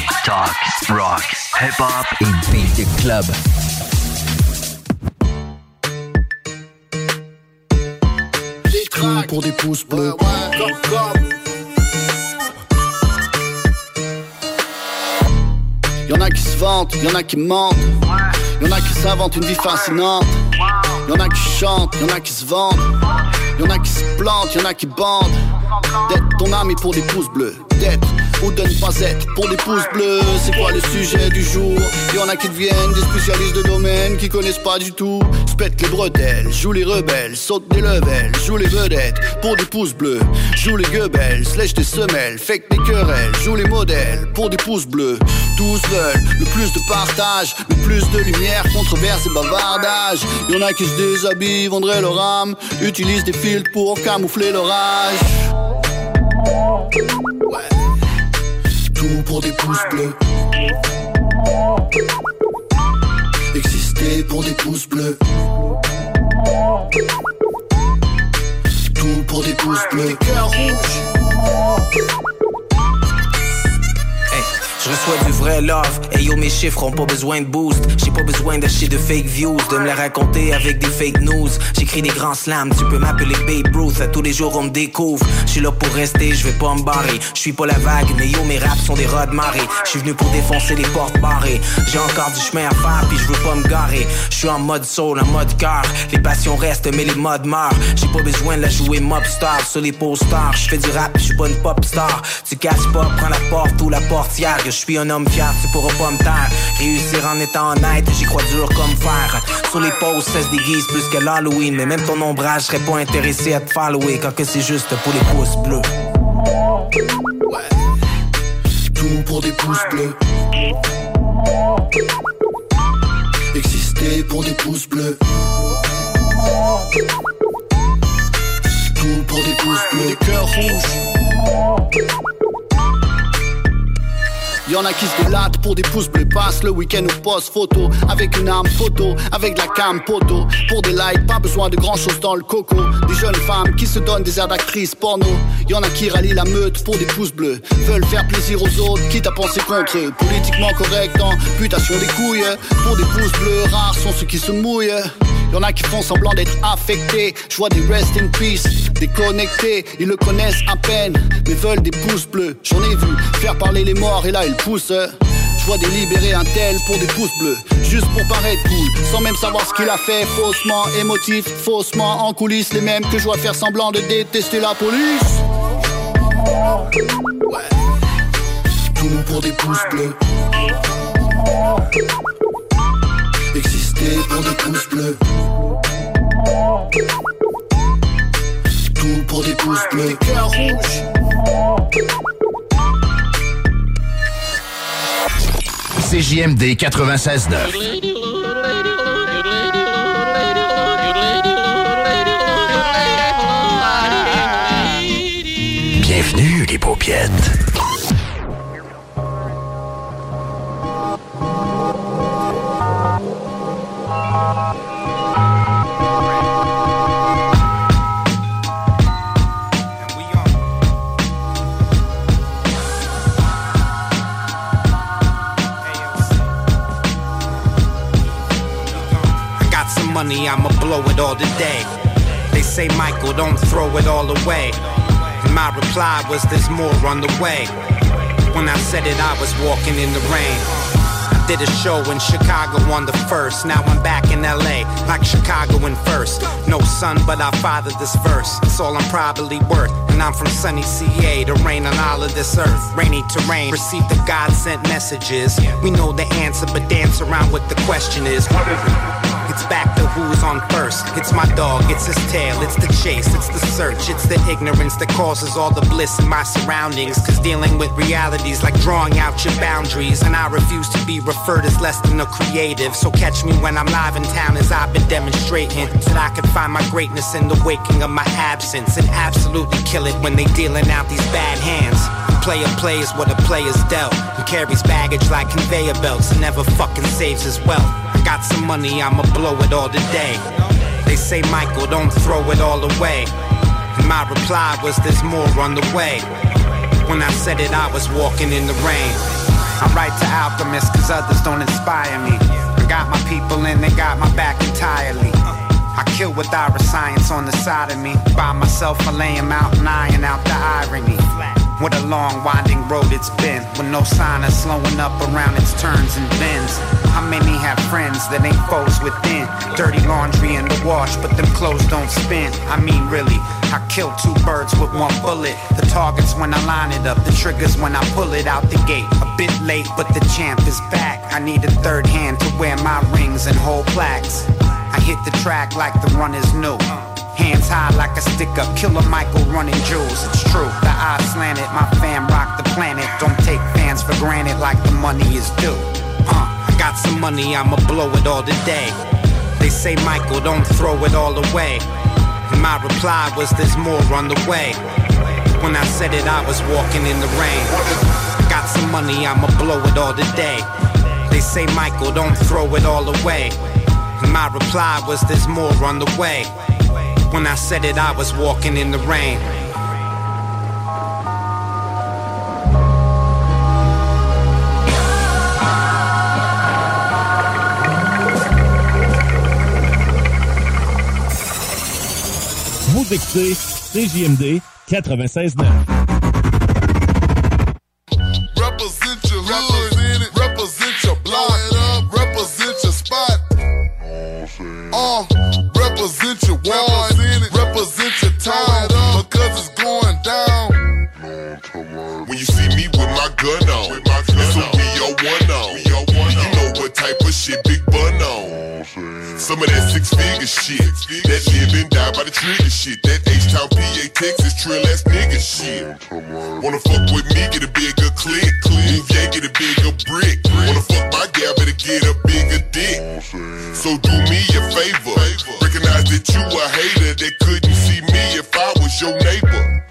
Talk, rock, hip-hop et beat the club. Tout pour des pouces bleus. Y'en a qui se vantent, y'en a qui mentent. Y'en a qui s'inventent une vie fascinante. Y'en a qui chantent, y'en a qui se vendent. Y'en a qui se plantent, y'en a qui bandent. D'être ton ami pour des pouces bleus. D'être ou de ne pas être pour des pouces bleus. C'est quoi le sujet du jour? Y'en a qui deviennent des spécialistes de domaine qui connaissent pas du tout. Spète les bretelles, joue les rebelles, saute des levels, joue les vedettes pour des pouces bleus. Joue les gueubelles, lèche des semelles, fake des querelles, joue les modèles pour des pouces bleus. Tous veulent le plus de partage, le plus de lumière, controverse et bavardage. Y'en a qui se déshabillent, vendraient leur âme, utilisent des filtres pour camoufler l'orage. Tout pour des pouces bleus. Exister pour des pouces bleus. Tout pour des pouces bleus. Des. Je reçois du vrai love, et yo mes chiffres ont pas besoin de boost. J'ai pas besoin d'acheter de fake views, de me les raconter avec des fake news. J'écris des grands slams, tu peux m'appeler Babe Ruth. À tous les jours on me découvre, je suis là pour rester, je vais pas me barrer. Je suis pas la vague, mais yo mes raps sont des rods de marée Je suis venu pour défoncer les portes barrées. J'ai encore du chemin à faire, puis je veux pas me garer. Je suis en mode soul, en mode car Les passions restent, mais les modes meurent. J'ai pas besoin de la jouer mob star sur les posters. Je fais du rap, je suis pas une pop star. Tu casses pas, prends la porte ou la portière je suis un homme fier, tu pourras pas me taire. Réussir en étant honnête, j'y crois dur comme fer. Sur les posts, ça se déguise plus que l'Halloween. Mais même ton ombrage serait pas intéressé à te follower quand que c'est juste pour les pouces bleus. Tout pour des pouces bleus. Exister pour des pouces bleus. Tout pour des pouces bleus. Des cœurs rouges. Y'en a qui se délatent pour des pouces bleus, passent le week-end au poste photo. Avec une arme photo, avec de la cam poteau. Pour des likes, pas besoin de grand chose dans le coco. Des jeunes femmes qui se donnent des airs d'actrices porno. Y'en a qui rallient la meute pour des pouces bleus. Veulent faire plaisir aux autres, quitte à penser contre eux. Politiquement correct en putation des couilles. Pour des pouces bleus, rares sont ceux qui se mouillent. Y'en a qui font semblant d'être affectés. Je vois des rest in peace, déconnectés. Ils le connaissent à peine, mais veulent des pouces bleus. J'en ai vu faire parler les morts et là ils poussent. Je vois délibérer un tel pour des pouces bleus, juste pour paraître cool, sans même savoir ce qu'il a fait, faussement émotif, faussement en coulisses, les mêmes que je vois faire semblant de détester la police. Tout pour des pouces bleus. Pour des pouces bleus. Tout pour des pouces bleus. Cœur rouge. CJMD 96.9. Bienvenue les paupiètes. Money, I'ma blow it all today. They say, Michael, don't throw it all away. And my reply was, there's more on the way. When I said it, I was walking in the rain. I did a show in Chicago on the first. Now I'm back in LA, like Chicago in first. No son, but I fathered this verse. It's all I'm probably worth. And I'm from sunny CA to rain on all of this earth. Rainy terrain, receive the God sent messages. We know the answer, but dance around what the question is. What is it? It's back to who's on first. It's my dog, it's his tail, it's the chase, it's the search, it's the ignorance that causes all the bliss in my surroundings. Cause dealing with realities like drawing out your boundaries. And I refuse to be referred as less than a creative. So catch me when I'm live in town as I've been demonstrating. That I can find my greatness in the waking of my absence. And absolutely kill it when they dealing out these bad hands. Player plays what a player's dealt. He carries baggage like conveyor belts and never fucking saves his wealth. I got some money, I'ma blow it all today. They say, Michael, don't throw it all away. And my reply was, there's more on the way. When I said it, I was walking in the rain. I write to alchemists cause others don't inspire me. I got my people and they got my back entirely. I kill with science on the side of me. By myself, I lay lay 'em out and iron out the irony. What a long, winding road it's been, with no sign of slowing up around its turns and bends. How many have friends that ain't foes within? Dirty laundry in the wash, but them clothes don't spin. I mean, really, I kill two birds with one bullet. The target's when I line it up, the trigger's when I pull it out the gate. A bit late, but the champ is back. I need a third hand to wear my rings and hold plaques. I hit the track like the runners knew. Hands high like a stick up, killer Michael running jewels. It's true, the eyes slanted, my fam rock the planet. Don't take fans for granted like the money is due. Uh, I got some money, I'ma blow it all today. They say, Michael, don't throw it all away. And my reply was, there's more on the way. When I said it, I was walking in the rain. I got some money, I'ma blow it all today. They say, Michael, don't throw it all away. And my reply was, there's more on the way. When I said it, I was walking in the rain. Vous écoutez CJMD 96.9. Wanna fuck with me, get a bigger click. Move yeah, get a bigger brick. Wanna fuck my gal, better get a bigger dick. So do me a favor. Recognize that you a hater that couldn't see me if I was your neighbor.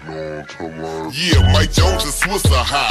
Yeah, Mike Jones and Swisser highs. Finna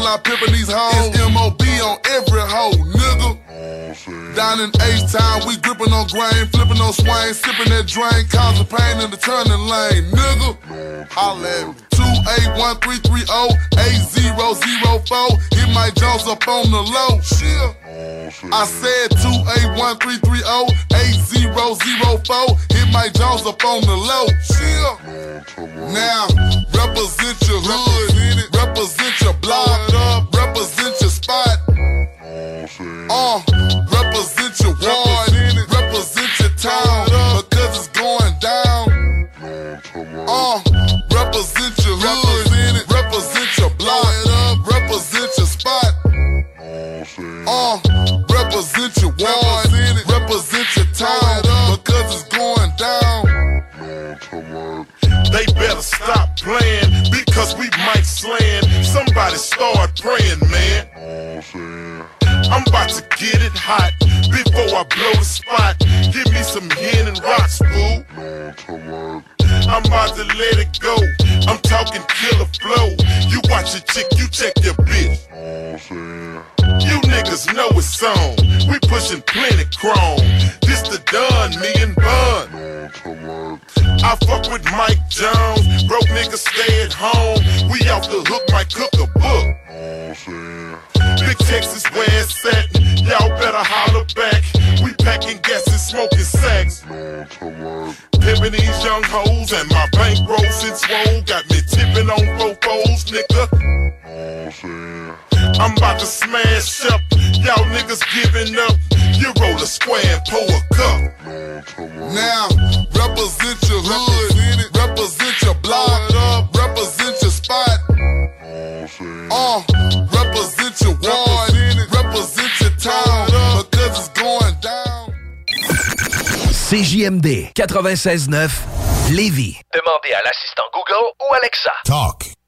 in the parking lot, pimping these hoes. It's MOB on every hoe, nigga. Down in H-Town, we gripping on grain, flipping on swing, sipping that drain, causing pain in the turning lane, nigga. Holla at me. 281-330-8004. Hit Mike Jones up on the low. Shit. I said 281-330-8004. Mike Jones up on the low. Now, represent your hood, represent your block, up, represent your spot. Uh, They better stop playing because we might slam. Somebody start praying, man. I'm about to get it hot before I blow the spot. Give me some hen and rocks, boo. I'm about to let it go. I'm talking killer flow. You watch your chick, you check your bitch. You niggas know it's on. We pushing plenty chrome. This the done, me and Bun. I fuck with Mike Jones. Broke niggas stay at home. We off the hook, might cook a book. Big Texas where it's at. Y'all better holler back. We packing gas and smoking sacks. Pimping these young hoes and my bankroll since swole. Got me tipping on fofos, nigga. I'm about to smash up. Y'all niggas giving up. You roll a square and pour a cup. Now, represent your hood, represent your block, represent your spot. Uh, represent your ward, represent your town, because it's going down. CJMD 96.9 Lévis. Demandez à l'assistant Google ou Alexa. Talk,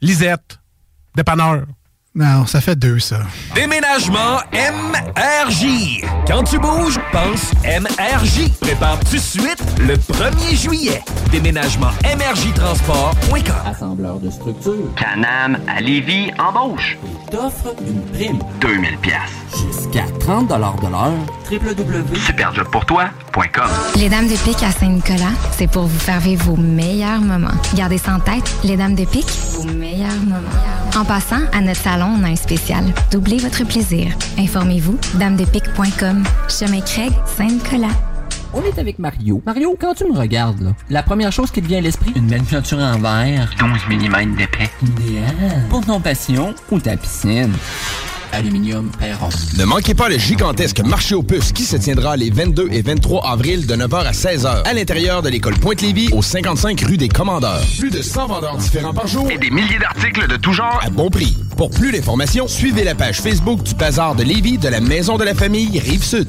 Lisette, dépanneur. Non, ça fait deux, ça. Déménagement MRJ. Quand tu bouges, pense MRJ. Prépare tout de suite le 1er juillet. Déménagement MRJtransport.com. Assembleur de structure. Canam à Lévis embauche. T'offre une prime. 2000 pièces. Jusqu'à 30 de l'heure. Superjobpourtoi.com. Les Dames de Pique à Saint-Nicolas, c'est pour vous faire vivre vos meilleurs moments. Gardez ça en tête, les Dames de Pique, vos meilleurs moments. En passant, à notre salon, on a un spécial. Doublez votre plaisir. Informez-vous, damedepique.com. Chemin Craig, Saint-Nicolas. On est avec Mario. Mario, quand tu me regardes, là, la première chose qui te vient à l'esprit, une belle peinture en verre. 12 mm d'épais. Idéal. Pour ton passion ou ta piscine. Aluminium Perron. Ne manquez pas le gigantesque marché aux puces qui se tiendra les 22 et 23 avril de 9h à 16h à l'intérieur de l'école Pointe-Lévis au 55 rue des Commandeurs. Plus de 100 vendeurs différents par jour Et des milliers d'articles de tout genre. à bon prix. Pour plus d'informations, suivez la page Facebook du Bazar de Lévis de la Maison de la Famille Rive-Sud.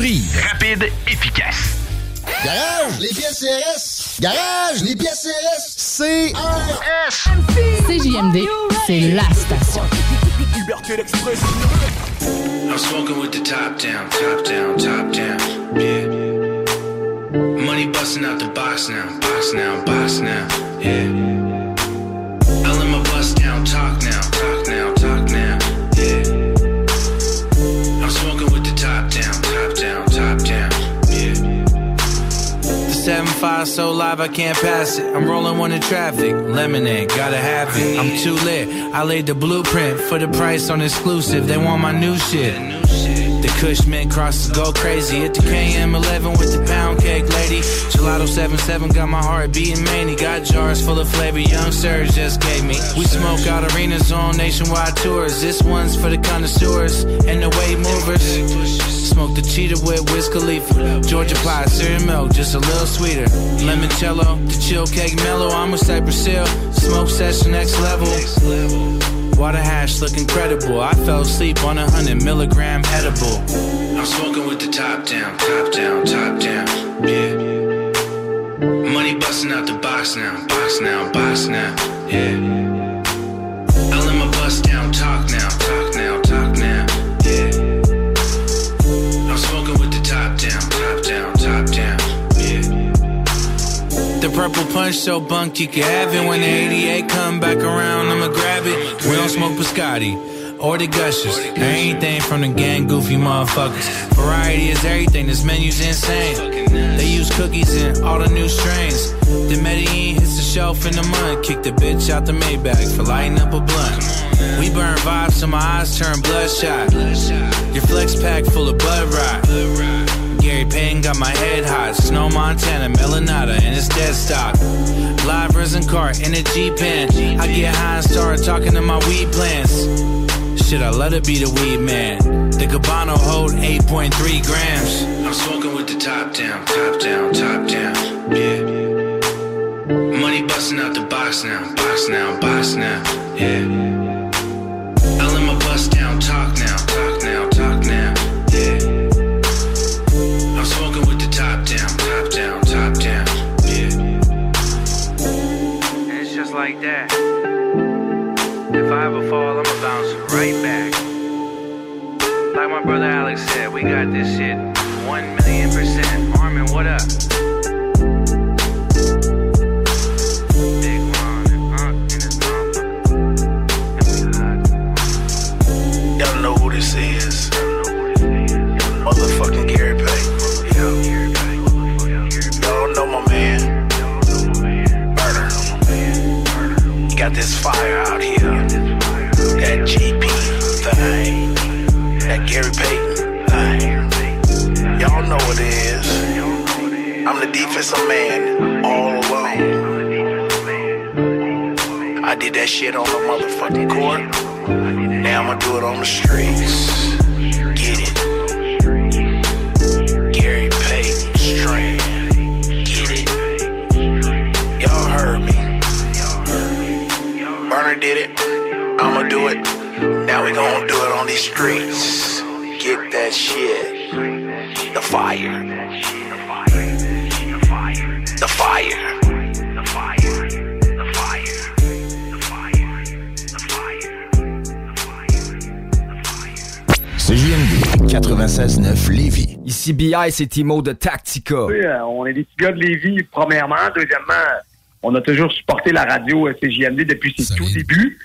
Rapide, efficace. Garage, les pièces CRS. Garage, les pièces CRS. CRS. CJMD, c'est la station. I'm smoking with the top down, top down, top down. Yeah. Money busting out the box now, box now, box now. Yeah. 7-5 so live I can't pass it. I'm rolling one in traffic. Lemonade, gotta have it. I'm too lit. I laid the blueprint for the price on exclusive. They want my new shit. Mint crosses go crazy. Hit the KM11 with the pound cake lady. Gelato 77 got my heart beating many. Got jars full of flavor. Young Surge just gave me. We smoke out arenas on nationwide tours. This one's for the connoisseurs and the way movers. Smoke the cheetah with Wiz Khalifa. Georgia pie, cereal milk, just a little sweeter. Limoncello, the chill cake mellow. I'm a Cypress Hill. Smoke session next level. Water hash look incredible. I fell asleep on a hundred milligram edible. I'm smoking with the top down, top down, top down. Yeah. Money busting out the box now, box now, box now. Yeah. I let my bust down, talk now, talk now, purple punch so bunk you can have it. When the 88 come back around, I'ma grab it. We don't smoke Biscotti or the gushers. Anything from the gang goofy motherfuckers. Variety is everything, this menu's insane. They use cookies in all the new strains. The Medellin hits the shelf in the mud. Kick the bitch out the Maybach for lighting up a blunt. We burn vibes so my eyes turn bloodshot. Your flex pack full of Bud Rock. Gary Payton got my head hot. Snow Montana, Melanata, and it's dead stock. Live resin cart in a Jeep in. I get high and start talking to my weed plants. Shit, I let it be the weed man. The Cabano hold 8.3 grams. I'm smoking with the top down, top down, top down. Yeah. Money busting out the box now, box now, box now. Yeah. I let my bust down, talk now, like that. If I ever fall, I'ma bounce right back. Like my brother Alex said, we got this shit one million percent. Armin, what up? Big Ron and Unc in his Y'all know who this is. Motherfucking Gary got this fire out here. That GP thing. That Gary Payton thing. Y'all know what it is. I'm the defensive man all alone. I did that shit on the motherfucking court. Now I'ma do it on the streets. Get it. Gary do it. Now we gonna do it on these streets. Get that shit. The fire. The fire. CJMD 96.9 Lévis. Ici BI, c'est Timo de Tactica. Oui, euh, on est des petits gars de Lévis, premièrement. Deuxièmement, on a toujours supporté la radio CJMD depuis ses tout débuts.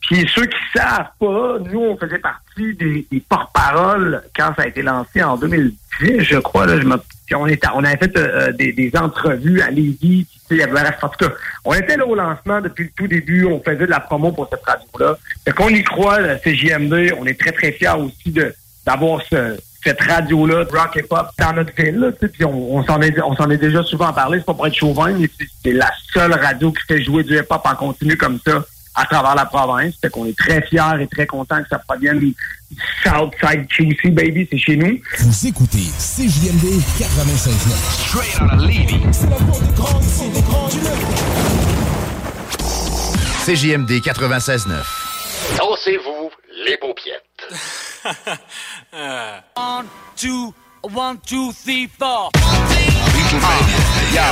Puis ceux qui savent pas, nous, on faisait partie des, des porte-paroles quand ça a été lancé en 2010, je crois. Là, je me- puis on, était, on avait fait euh, euh, des, des entrevues à Lévis. Il y avait, en tout cas, on était là au lancement depuis le tout début. On faisait de la promo pour cette radio-là. Fait qu'on y croit, la CJMD. On est très, très fiers aussi de d'avoir ce, cette radio-là, de rock et pop, dans notre ville. Là, tu sais, puis on, on s'en est, on s'en est déjà souvent parlé, c'est pas pour être chauvin, mais c'est- c'est la seule radio qui fait jouer du hip-hop en continu comme ça à travers la province. Fait qu'on est très fiers et très contents que ça provienne du Southside QC, baby, c'est chez nous. Vous écoutez CJMD 96.9. Straight out of Levy. CJMD 96.9. Dansez-vous les paupiètes. One, two, one, two, three, four. Yo,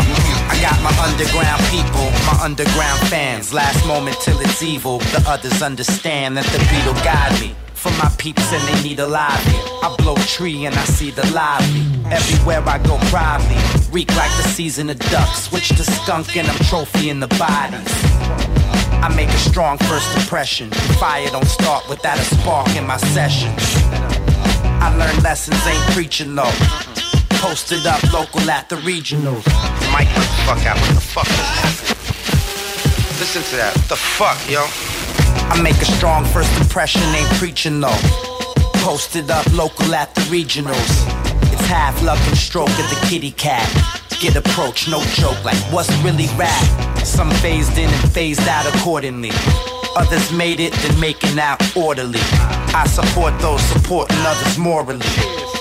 I got my underground people, my underground fans. Last moment till it's evil. The others understand that the beat will guide me. For my peeps and they need a lobby. I blow tree and I see the lobby. Everywhere I go proudly. Reek like the season of ducks. Switch to skunk and I'm trophy in the bodies. I make a strong first impression. Fire don't start without a spark in my session. I learn lessons, ain't preaching though. Posted up local at the regionals. Mike, get the fuck out. What the fuck just happened? Listen to that. What the fuck, yo? I make a strong first impression, ain't preaching though. Posted up local at the regionals. It's half luck and stroke of the kitty cat. Get approached, no joke, like what's really rap? Some phased in and phased out accordingly. Others made it, then making out orderly. I support those supporting others morally.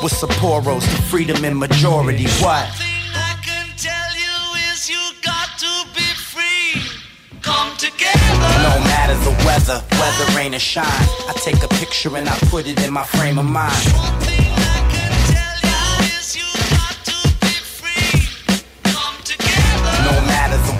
With Sapporos, the freedom in majority. What? Come together. No matter the weather, whether rain or shine, I take a picture and I put it in my frame of mind.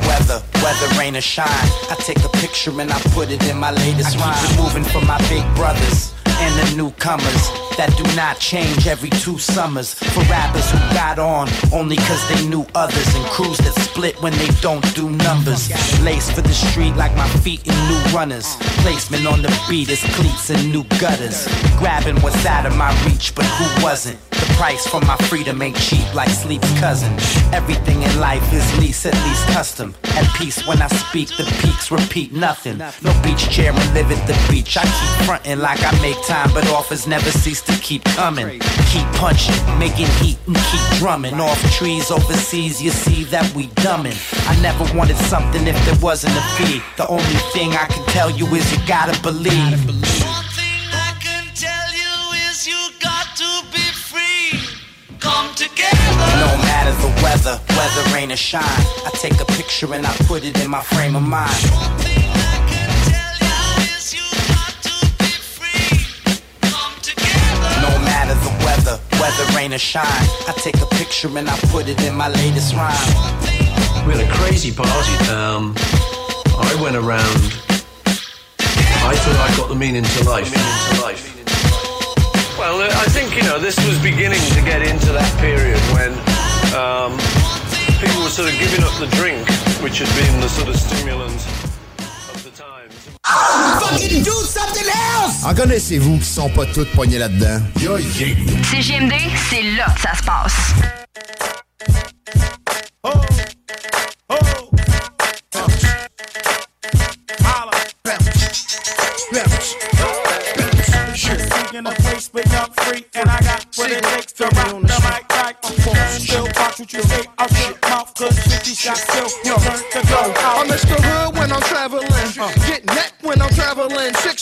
Weather, whether rain or shine, I take a picture and I put it in my latest rhyme. I keep it moving for my big brothers and the newcomers that do not change every two summers. For rappers who got on only cause they knew others and crews that split when they don't do numbers. Lace for the street like my feet in new runners. Placement on the beat is cleats and new gutters. Grabbing what's out of my reach, but who wasn't? The price for my freedom ain't cheap like sleep's cousin. Everything in life is lease, at least custom. At peace when I speak, the peaks repeat nothing. No beach chair and live at the beach. I keep fronting like I make time, but offers never cease to keep coming. Keep punching, making heat and keep drumming. Off trees overseas, you see that we dumbing. I never wanted something if there wasn't a fee. The only thing I can tell you is you gotta believe. One thing I can tell you is you got to be free. Come together. No matter the weather, whether rain or shine, I take a picture and I put it in my frame of mind. Weather, whether rain or shine, I take a picture and I put it in my latest rhyme. We had a crazy party. Um, I went around. I thought I got the meaning to life. Meaning to life. Well, uh, I think you know this was beginning to get into that period when um, people were sort of giving up the drink, which had been the sort of stimulant of the times. Fucking do something else! En connaissez-vous qui sont pas toutes poignées là-dedans? Yo. CGMD, c'est là que ça se passe. in a place but not free, and I got what it takes to rock the mic microphone. Still watch what you say, I'll shut mouth, cause 50 shots still turn to go. I miss the hood when I'm traveling.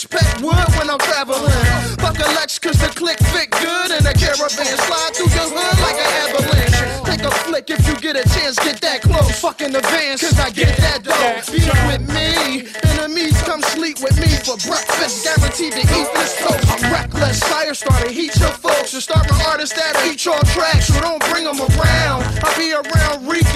Pack wood when I'm traveling. Fuck a cause the click fit good and the caravan slide through your hood like an avalanche. Take a flick if you get a chance, get that close. Fuck in advance cause I get that dough. Be with me. Enemies come sleep with me for breakfast. Guaranteed to eat this toast. I'm reckless, sire starter, heat your folks. And start with artists that eat your tracks, so don't bring them around. I'll be around Ricans,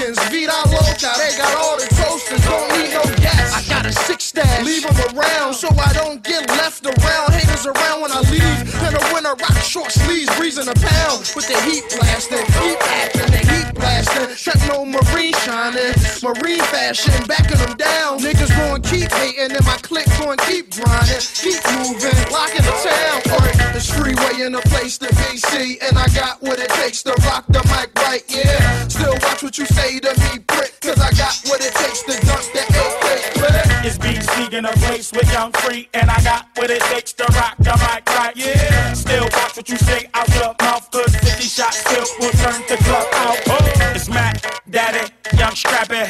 leave them around so I don't get left around. Haters around when I leave, in the winter rock short sleeves, breezing a pound with the heat blasting, heat acting, the heat blasting. Techno marine shining, marine fashion, backing them down. Niggas going keep hating, and my clique going keep grinding, keep moving, locking the town. It's freeway in a place to be see, and I got what it takes to rock the mic right, yeah. Still watch what you say to me, in a place with Young Free, and I got what it takes to rock the mic right, yeah. Still watch what you say out your mouth, cause 50 shots still will turn the club out. Oh, it's Mac, Daddy, Young Scrappy.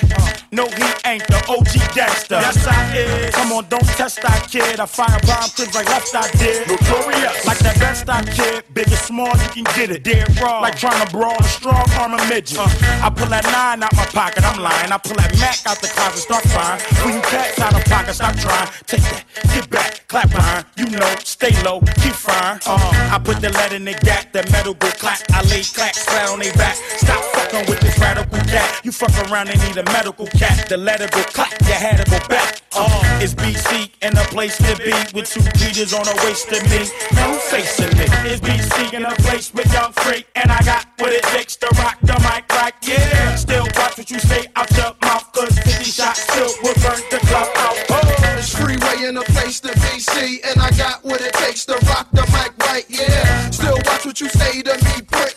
No, he ain't the OG gangster. Yes, I is. Come on, don't test that kid. I fire bomb clips like left I did. Notorious. Like that best I kid. Big or small, you can get it. Dead raw. Like trying to brawl a strong arm of midget. Uh, I pull that nine out my pocket, I'm lying. I pull that Mac out the closet, start firing. When you cats out of pocket, stop trying. Take that, get back, clap behind. You know, stay low, keep firing. Uh, I put the lead in the gap, the metal go clap. I lay clack, flat on they back. Stop fucking with this radical cat. You fuck around and need a medical cat. The letter go clap, you had to go back. Uh, it's BC and a place to be with two Peters on the waist of me. No facing me? It's BC in a place with young freak, and I got what it takes to rock the mic like yeah. Still watch what you say out your mouth, cause 50 shots still will burn the club out. Oh. It's freeway in a place to be see, and I got what it takes to rock the mic right, yeah. Still watch what you say to me, prick,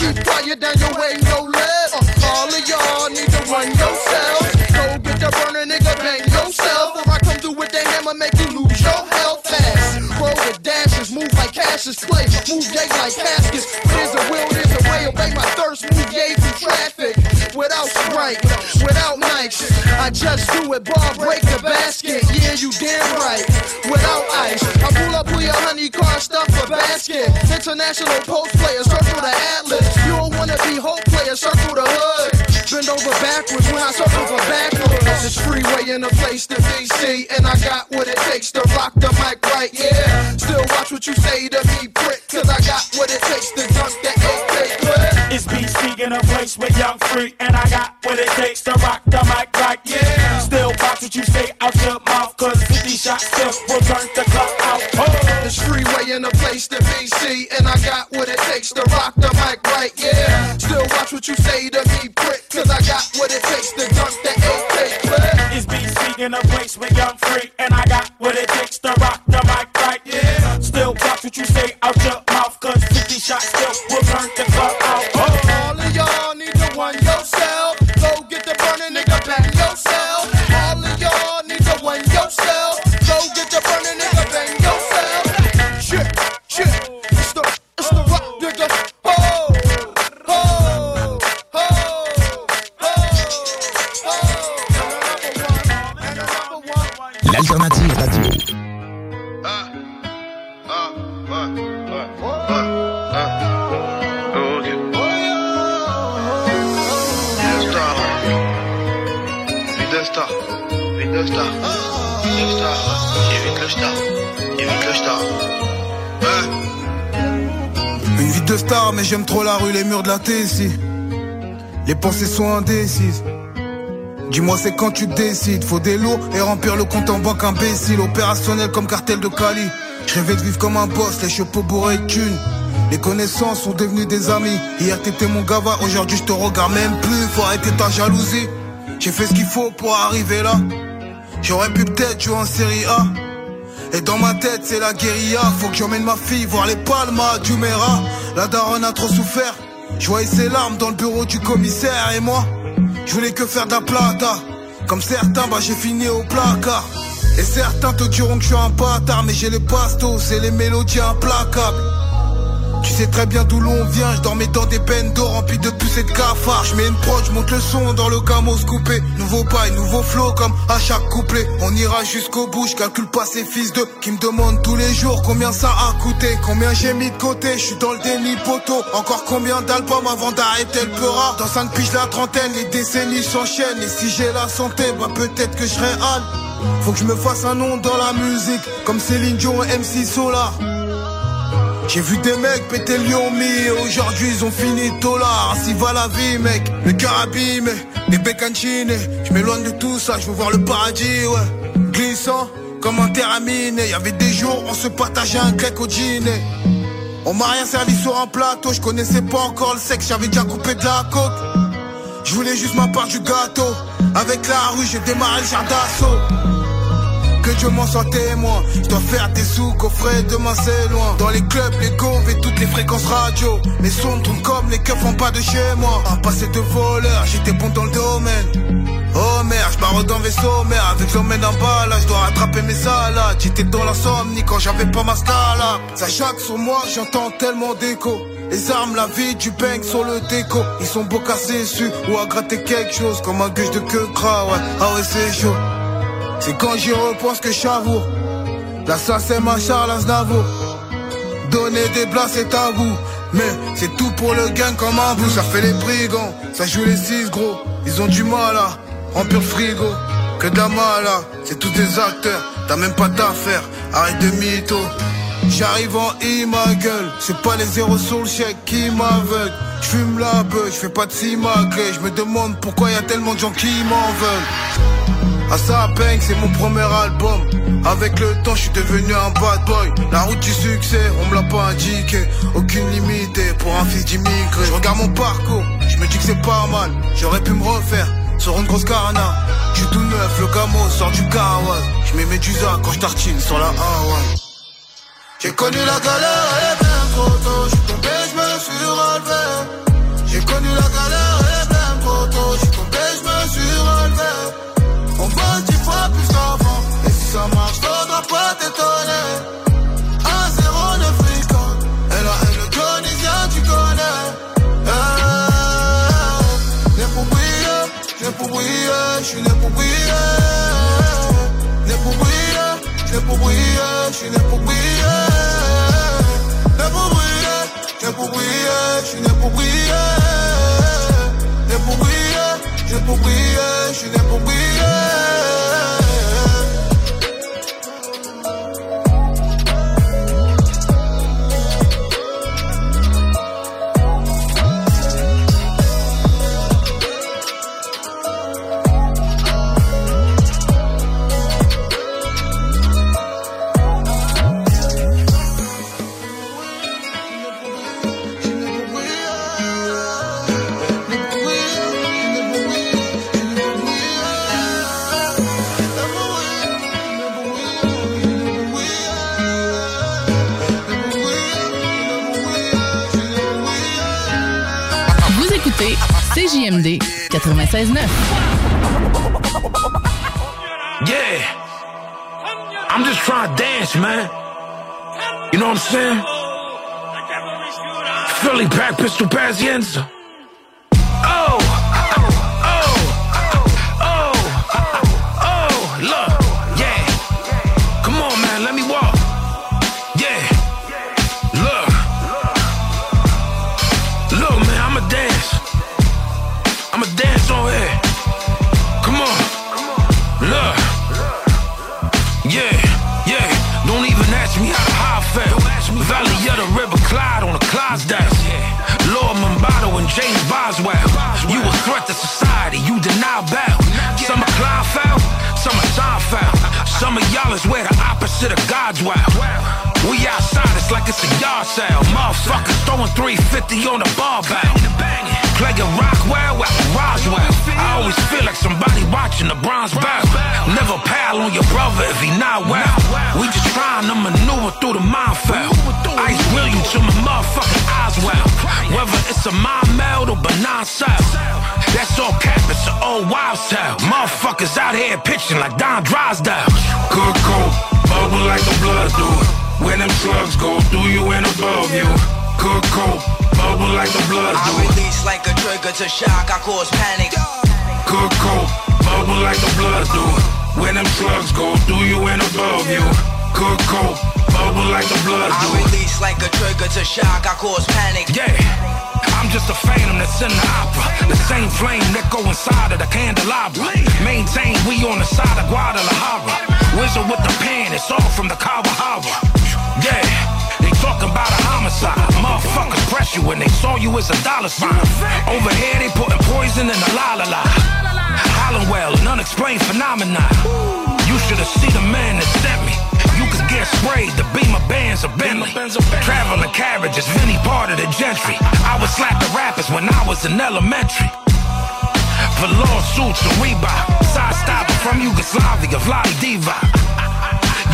keep fire down your way, no less. All of y'all need to run yourselves. Go get the burner, nigga, bang yourself. Or I come through with the hammer, make you lose your health fast. Roll the dashes, move like Cassius Clay, move gay like caskets. There's a will, there's a way, obey my thirst, move gay through traffic. Without Sprite, without Nikes, I just do it, ball break the basket. Yeah, you damn right. Without ice, I pull up with your honey car, stuff basket. International post player, circle the atlas. You don't wanna be hope players, circle the hood. Bend over backwards when I circle for backwards. It's freeway in a place to see, and I got what it takes to rock the mic right, yeah. Still watch what you say to me, prick, cause I got what it takes to dunk the AK clip. It's BC in a place with young free, and I got what it takes to rock the mic right, yeah. Still watch what you say 50 shots still will turn the club out. Oh. It's freeway in a place to be see, and I got what it takes to rock the mic right, yeah. Still watch what you say to me, prick, cause I got what it takes to dunk the AK clip. It's BC in a place with young free, and I got what it takes to rock the mic right, yeah. Still watch what you say out your mouth, cause 50 shots still will turn the club out. Oh. Mais j'aime trop la rue, les murs de la ici. Les pensées sont indécises. Dis-moi, c'est quand tu décides. Faut des lots et remplir le compte en banque imbécile. Opérationnel comme cartel de Cali. Je de vivre comme un boss, les chapeaux bourrés de thunes. Les connaissances sont devenues des amis. Hier t'étais mon gava, aujourd'hui je te regarde même plus. Faut arrêter ta jalousie. J'ai fait ce qu'il faut pour arriver là. J'aurais pu peut-être jouer en série A. Et dans ma tête c'est la guérilla Faut que j'emmène ma fille voir les palmas du Mera La daronne a trop souffert. Je voyais ses larmes dans le bureau du commissaire Et moi je voulais que faire de la plata. Comme certains bah j'ai fini au placard. Et certains te diront que je suis un bâtard Mais j'ai les bastos et les mélodies implacables Tu sais très bien d'où l'on vient, je dormais dans des bendo remplis de et de cafards. Je mets une prod, je monte le son dans le camos coupé. Nouveau paille, nouveau flow comme à chaque couplet. On ira jusqu'au bout, je calcule pas ces fils de qui me demandent tous les jours combien ça a coûté, combien j'ai mis de côté. Je suis dans le déni poteau. Encore combien d'albums avant d'arrêter le peur Dans 5 piges la trentaine, les décennies s'enchaînent. Et si j'ai la santé, bah peut-être que je serai. Faut que je me fasse un nom dans la musique, comme Céline Dion et MC Solar. J'ai vu des mecs péter et aujourd'hui ils ont fini là Ainsi va la vie mec, le abîmé, les bécancines. Je m'éloigne de tout ça, je veux voir le paradis ouais. Glissant comme un terramine. Y avait des jours on se partageait un cake au dîner On m'a rien servi sur un plateau, je connaissais pas encore le sexe, j'avais déjà coupé de la côte Je voulais juste ma part du gâteau. Avec la rue j'ai démarré le jardin d'assaut que Dieu m'en soit témoin. Je dois faire des sous, coffret, demain c'est loin. Dans les clubs, les gaufres et toutes les fréquences radio. Mes sons tournent comme les keufs font pas de chez moi. Un passé de voleur, j'étais bon dans le domaine. Oh merde, je dans vaisseau, merde, avec l'emmène en bas là, je dois rattraper mes salades. J'étais dans l'insomnie quand j'avais pas ma scala. Ça jacque sur moi, j'entends tellement d'écho. Les armes, la vie, du bang sur le déco. Ils sont beaux cassés dessus ou à gratter quelque chose comme un gueule de queue gras, ouais. Ah ouais, c'est chaud. C'est quand j'y repense que j'avoue La c'est ma Charles Aznavour. Donner des blagues c'est tabou Mais c'est tout pour le gain comme un bout Ça fait les brigands, ça joue les six gros. Ils ont du mal à remplir frigo. Que de c'est tous des acteurs T'as même pas d'affaires, arrête de mytho. J'arrive en I ma gueule. C'est pas les zéros sur le chèque qui m'aveuglent. J'fume la beuh, j'fais pas de Je me demande pourquoi y a tellement de gens qui m'en veulent à sa peine, c'est mon premier album. Avec le temps, je suis devenu un bad boy. La route du succès, on me l'a pas indiqué. Aucune limite pour un fils d'immigré. Je regarde mon parcours, je me dis que c'est pas mal. J'aurais pu me refaire sur une grosse carna. J'suis tout neuf, le camo sort du kawas. Je mets mes quand je tartine sur la Hawaii. J'ai connu la galère, elle est bien trop tôt. J'suis tombé, j'me suis briller, j'suis né pour briller. Né pour briller, né pour briller, j'suis né pour briller. Né pour briller, né pour briller, j'suis né pour briller. Né pour briller, né pour briller, j'suis né pour briller. CJMD 96.9. Yeah. I'm just trying to dance, man. You know what I'm saying? Philly pack pistol pazienza. James Boswell. You a threat to society, you deny bail. Some are Kleinfeld, some are Seinfeld. Some of y'all is where the opposite of God's well. We outside, it's like it's a yard sale. Motherfuckers throwing 350 on the barbell. Playing Rockwell at Roswell. I always feel like somebody watching the bronze bell. Never pal on your brother if he not well. We just trying to maneuver through the minefield. Ice William to my motherfucking eyes well. Whether it's a mind meld or benign cell. That's all cap, it's an old wives' tale. Motherfuckers out here pitching like Don Drysdale. Good coat, bubble like the blood do it. When them slugs go through you and above you. Good cold, bubble like the blood do. I release like a trigger to shock, I cause panic. Good cold, bubble like the blood do. When them slugs go through you and above you. Good cold, bubble like the blood I release like a trigger to shock, I cause panic. Yeah, I'm just a phantom that's in the opera. The same flame that go inside of the candelabra. Maintain, we on the side of Guadalajara. Wizard with the pen, it's all from the Kawahara. Yeah, they talking about a homicide. Motherfuckers press you when they saw you as a dollar sign. Over here, they putting poison in the la la la. Hollowell, an unexplained phenomenon. You should have seen the man that sent me. You get sprayed, the beamer bands of Bentley. Traveling carriages, Vinny part of the gentry. I would slap the rappers when I was in elementary. For lawsuits and Reebok. Side stopper from Yugoslavia, Vlade Divac.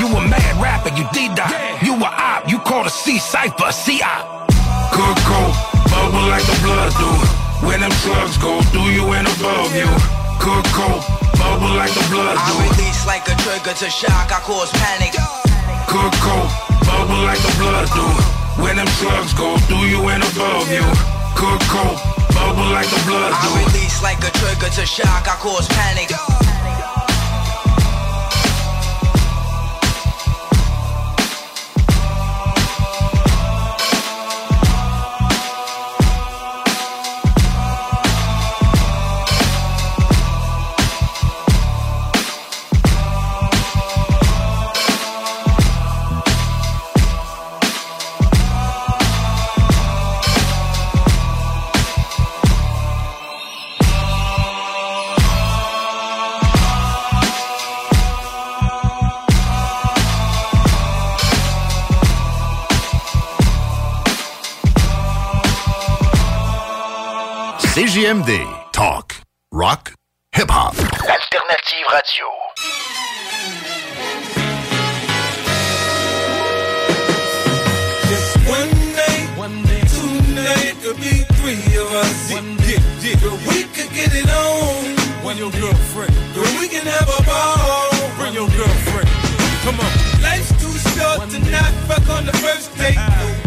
You a mad rapper, you D-Dot. You a op, you call a C-Cypher, a C-Op. Good cold, bubble like the blood do. When them slugs go through you and above you. Good cold, bubble like the blood do. I release like a trigger to shock, I cause panic. Cold, bubble like the blood do. When them slugs go through you and above you. Cold, bubble like the blood do. I release like a trigger to shock, I cause panic. CJMD. Talk. Rock. Hip-hop. Alternative radio. Just one night, one day, two night, could be three of us. Yeah, yeah. We could get it on. Bring your girlfriend. Girl, we can have a ball. Bring your girlfriend. Come on. Life's too short to not fuck on the first date. No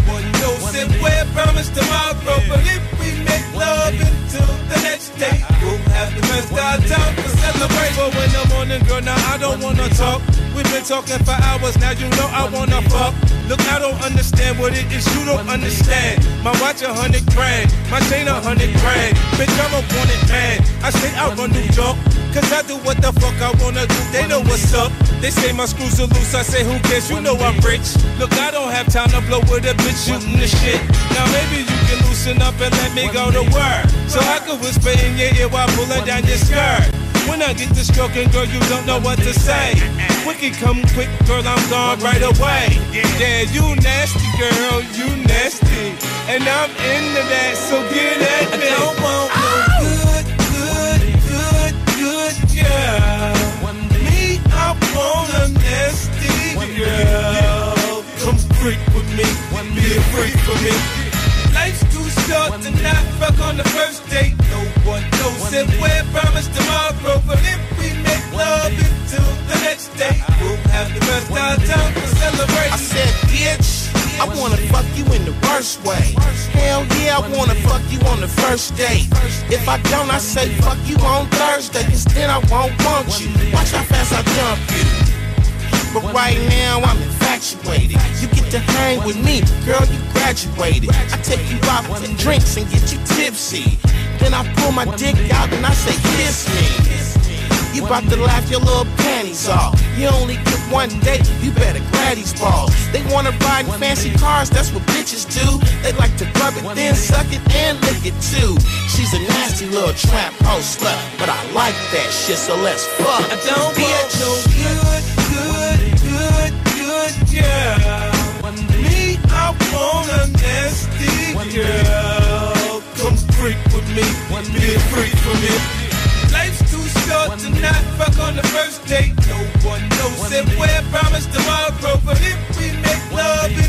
knows we're promised tomorrow, but if we make love until the next day, we'll have the best our time to celebrate. But when the morning, girl, now I don't wanna talk. We've been talking for hours, now you know I wanna fuck. Look, I don't understand what it is you don't understand. My watch a hundred grand, my chain a hundred grand. Bitch, I'm a wanted man. I say I run New York, cause I do what the fuck I wanna do. They know what's up. They say my screws are loose, I say who cares? You know I'm rich. Look, I don't have time to blow with a bitch shooting the shit. Now maybe you can loosen up and let me go to work. So I can whisper in your ear while pulling down your skirt. When I get to stroking, girl, you don't know what to say. Quick, come quick, girl, I'm gone right away. Yeah, you nasty, girl, you nasty. And I'm into that, so get at me. I don't want no girl. Me, I want a nasty girl. Come freak with me, be a freak for me. Short to not fuck on the first date. No one knows if we're promised tomorrow, but if we make love until the next day, we'll have the best our time to celebrate. I said, bitch, I wanna fuck you in the worst way. Hell yeah, I wanna fuck you on the first date. If I don't, I say fuck you on Thursday, cause then I won't want you. Watch how fast I jump you. But right now I'm infatuated. You get to hang with me, girl, you graduated. I take you out for drinks and get you tipsy. Then I pull my dick out and I say, kiss me. You about to laugh your little panties off. You only get one date, you better grab these balls. They wanna ride in fancy cars, that's what bitches do. They like to rub it, then suck it, and lick it too. She's a nasty little trap hoe slut, but I like that shit, so let's fuck. I don't want no good girl. Me, I want a nasty girl. Come freak with me, me. Life's too short to not fuck on the first date. No one knows if we're promised tomorrow, but if we make love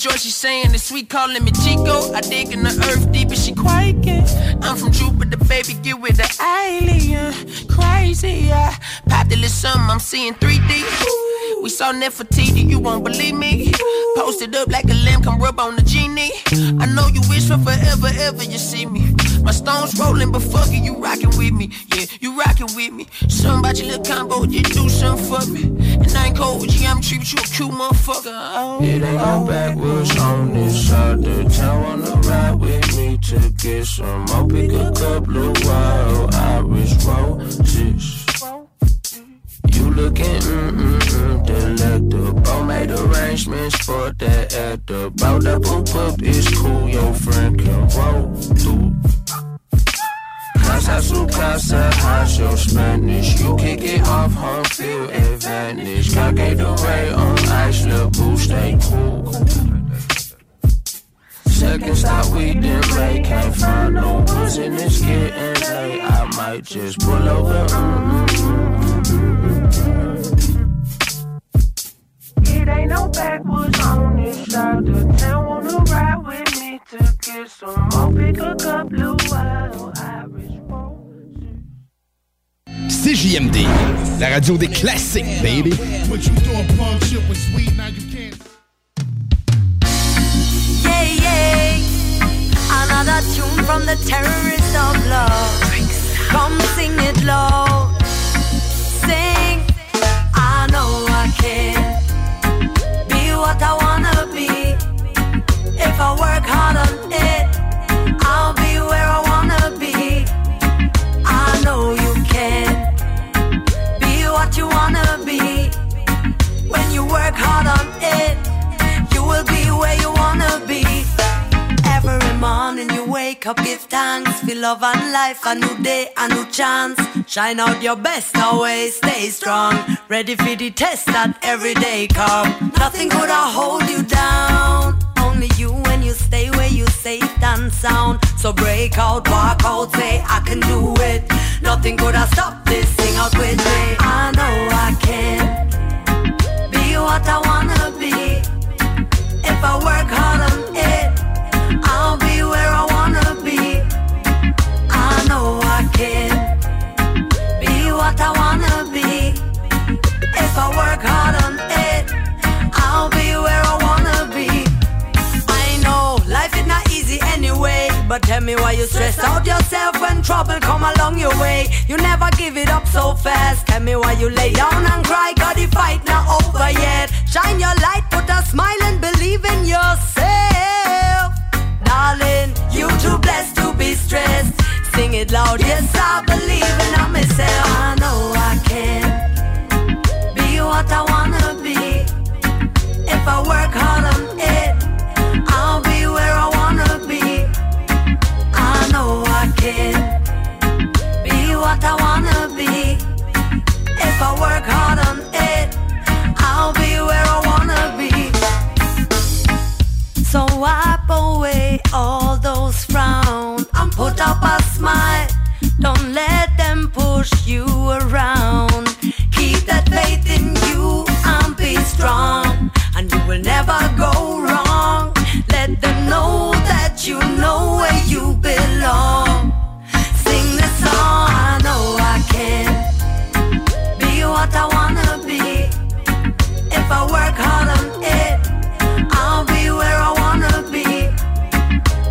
Joy, she saying it's sweet, calling me Chico. I dig in the earth deep, and she quaking. I'm from Jupiter, baby, get with the alien. Crazy, yeah. Popped a little something, I'm seeing 3D. We saw Nefertiti, you won't believe me. Posted up like a lamb, come rub on the genie. I know you wish for forever, ever you see me. My stones rolling, but fuck it, you rockin' with me. Yeah, you rockin' with me. Your little combo, you do something for me. Ain't cold with I'm treating you a cute motherfucker. It ain't no backwoods on this side the town. Wanna ride with me to get some more. Pick a couple of wild Irish roses. You looking mm-mm-mm delectable. Made arrangements for that at the bout. That boop up is cool. Your friend can roll through. Casa su casa, how's your Spanish? You kick it off home field advantage. Got Gatorade on ice, little boo, stay cool. Second stop, we didn't make, can't find no woods in this getting late. I might just pull over. It ain't no backwoods on this side of town. Wanna ride with me to get some more. Pick a couple of Irish CJMD, la radio des classiques, baby. But you thought punk shit was sweet, now you can't. Yeah, yeah. Another tune from the terrorists of love. Come sing it loud. Sing. I know I can be what I wanna be. If I work hard on it, work hard on it, you will be where you wanna be. Every morning you wake up, give thanks. Feel love and life, a new day, a new chance. Shine out your best, always stay strong. Ready for the test that every day come. Nothing could hold you down. Only you when you stay where you safe and sound. So break out, walk out, say I can do it. Nothing could stopped this. Sing out with me. I know I can what I wanna be. If I work hard on it, I'll be where I wanna be. I know I can be what I wanna be. If I work tell me why you stress out yourself when trouble come along your way. You never give it up so fast. Tell me why you lay down and cry, cause the fight not over yet. Shine your light, put a smile and believe in yourself. Darling, you too blessed to be stressed. Sing it loud, yes, I believe in myself. I know I can be what I wanna be. If I work hard on it, be what I wanna be. If I work hard on it, I'll be where I wanna be. So wipe away all those frowns and put up a smile. Don't let them push you around. Keep that faith in you and be strong, and you will never go wrong let them know that you know where you belong. Sing this song, I know I can be what I wanna be. If I work hard on it, I'll be where I wanna be.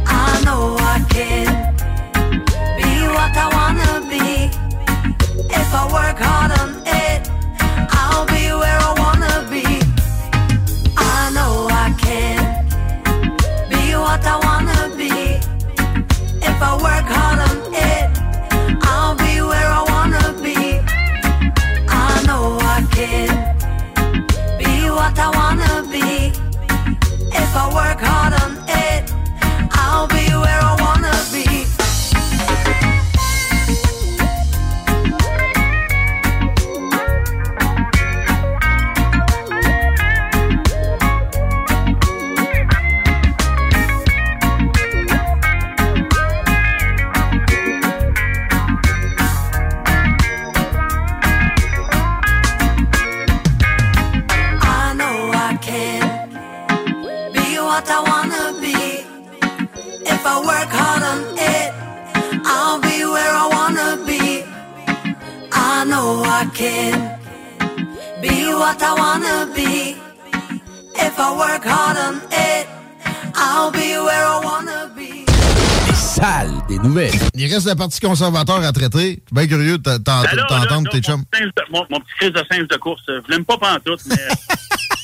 I know I can be what I wanna be. If I work hard if I were what Des nouvelles. Il reste la partie conservateur à traiter. Bien curieux de ben t'entendre, tes chums. Mon, petit crise de de course, je l'aime pas pantoute, mais.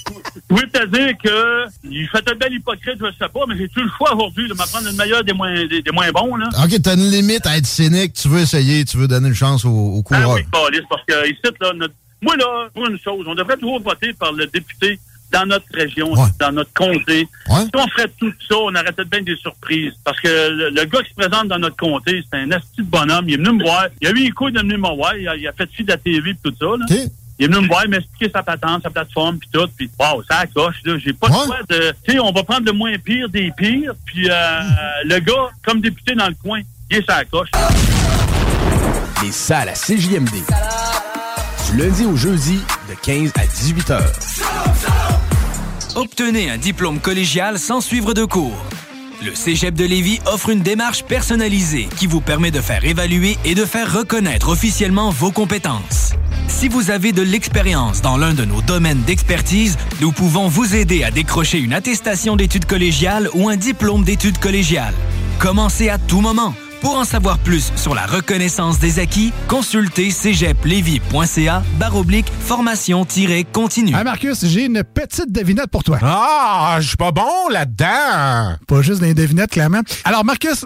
Je voulais te dire que il fait un bel hypocrite, je sais pas, mais j'ai tout le choix aujourd'hui de m'apprendre le meilleur des moins, des, des moins bons. Là? OK, t'as une limite à être cynique. Tu veux essayer, tu veux donner une chance au, au Ah coureur. oui, Pauliste, parce que ici, là, notre- moi, là, pour une chose, on devrait toujours voter par le député dans notre région, dans notre comté. Si on ferait tout ça, on aurait peut-être bien des surprises. Parce que le, le gars qui se présente dans notre comté, c'est un asti de bonhomme. Il est venu me voir. Il a eu les couilles de venir me voir. Il a, il a fait fi de la TV et tout ça. Là. Il est venu me voir, m'expliquer sa patente, sa plateforme, puis tout. Puis, wow, ça accroche, là. J'ai pas le choix de... Tu sais, on va prendre le moins pire des pires. Puis, euh, le gars, comme député dans le coin, il est sa coche. Les salles à CJMD. Du lundi au jeudi, de 15 à 18 heures. Obtenez un diplôme collégial sans suivre de cours. Le Cégep de Lévis offre une démarche personnalisée qui vous permet de faire évaluer et de faire reconnaître officiellement vos compétences. Si vous avez de l'expérience dans l'un de nos domaines d'expertise, nous pouvons vous aider à décrocher une attestation d'études collégiales ou un diplôme d'études collégiales. Commencez à tout moment. Pour en savoir plus sur la reconnaissance des acquis, consultez cégeplevy.ca baroblique formation-continue. Hey Marcus, j'ai une petite devinette pour toi. Ah, je suis pas bon là-dedans. Pas juste des devinettes, clairement. Alors, Marcus,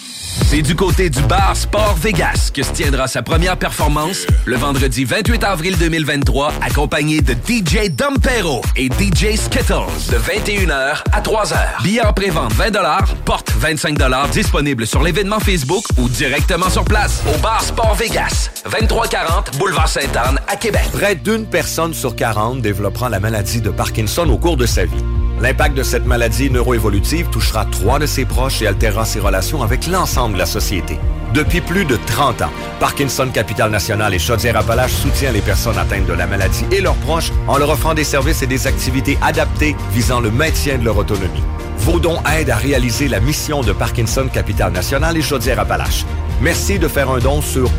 C'est du côté du bar Sport Vegas que se tiendra sa première performance le vendredi 28 avril 2023, accompagné de DJ Dompero et DJ Skittles de 21h à 3h. Billets en pré-vente 20 porte 25 disponible sur l'événement Facebook ou directement sur place au bar Sport Vegas, 2340 Boulevard Sainte-Anne à Québec. Près d'une personne sur 40 développera la maladie de Parkinson au cours de sa vie. L'impact de cette maladie neuroévolutive touchera trois de ses proches et altérera ses relations avec l'ensemble de la société. Depuis plus de 30 ans, Parkinson Capital National et Chaudière-Appalaches soutient les personnes atteintes de la maladie et leurs proches en leur offrant des services et des activités adaptées visant le maintien de leur autonomie. Vos dons aident à réaliser la mission de Parkinson Capital National et Chaudière-Appalaches. Merci de faire un don sur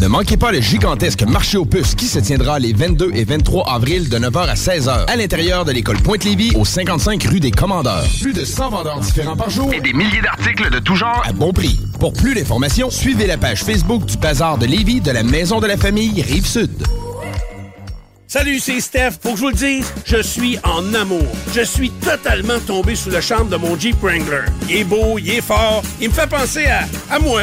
Ne manquez pas le gigantesque marché aux puces qui se tiendra les 22 et 23 avril de 9h à 16h à l'intérieur de l'école Pointe-Lévis au 55 rue des Commandeurs. Plus de 100 vendeurs différents par jour et des milliers d'articles de tout genre à bon prix. Pour plus d'informations, suivez la page Facebook du Bazar de Lévis de la Maison de la Famille Rive-Sud. Salut, c'est Steph. Pour que je vous le dise, je suis en amour. Je suis totalement tombé sous le charme de mon Jeep Wrangler. Il est beau, il est fort, il me fait penser à moi.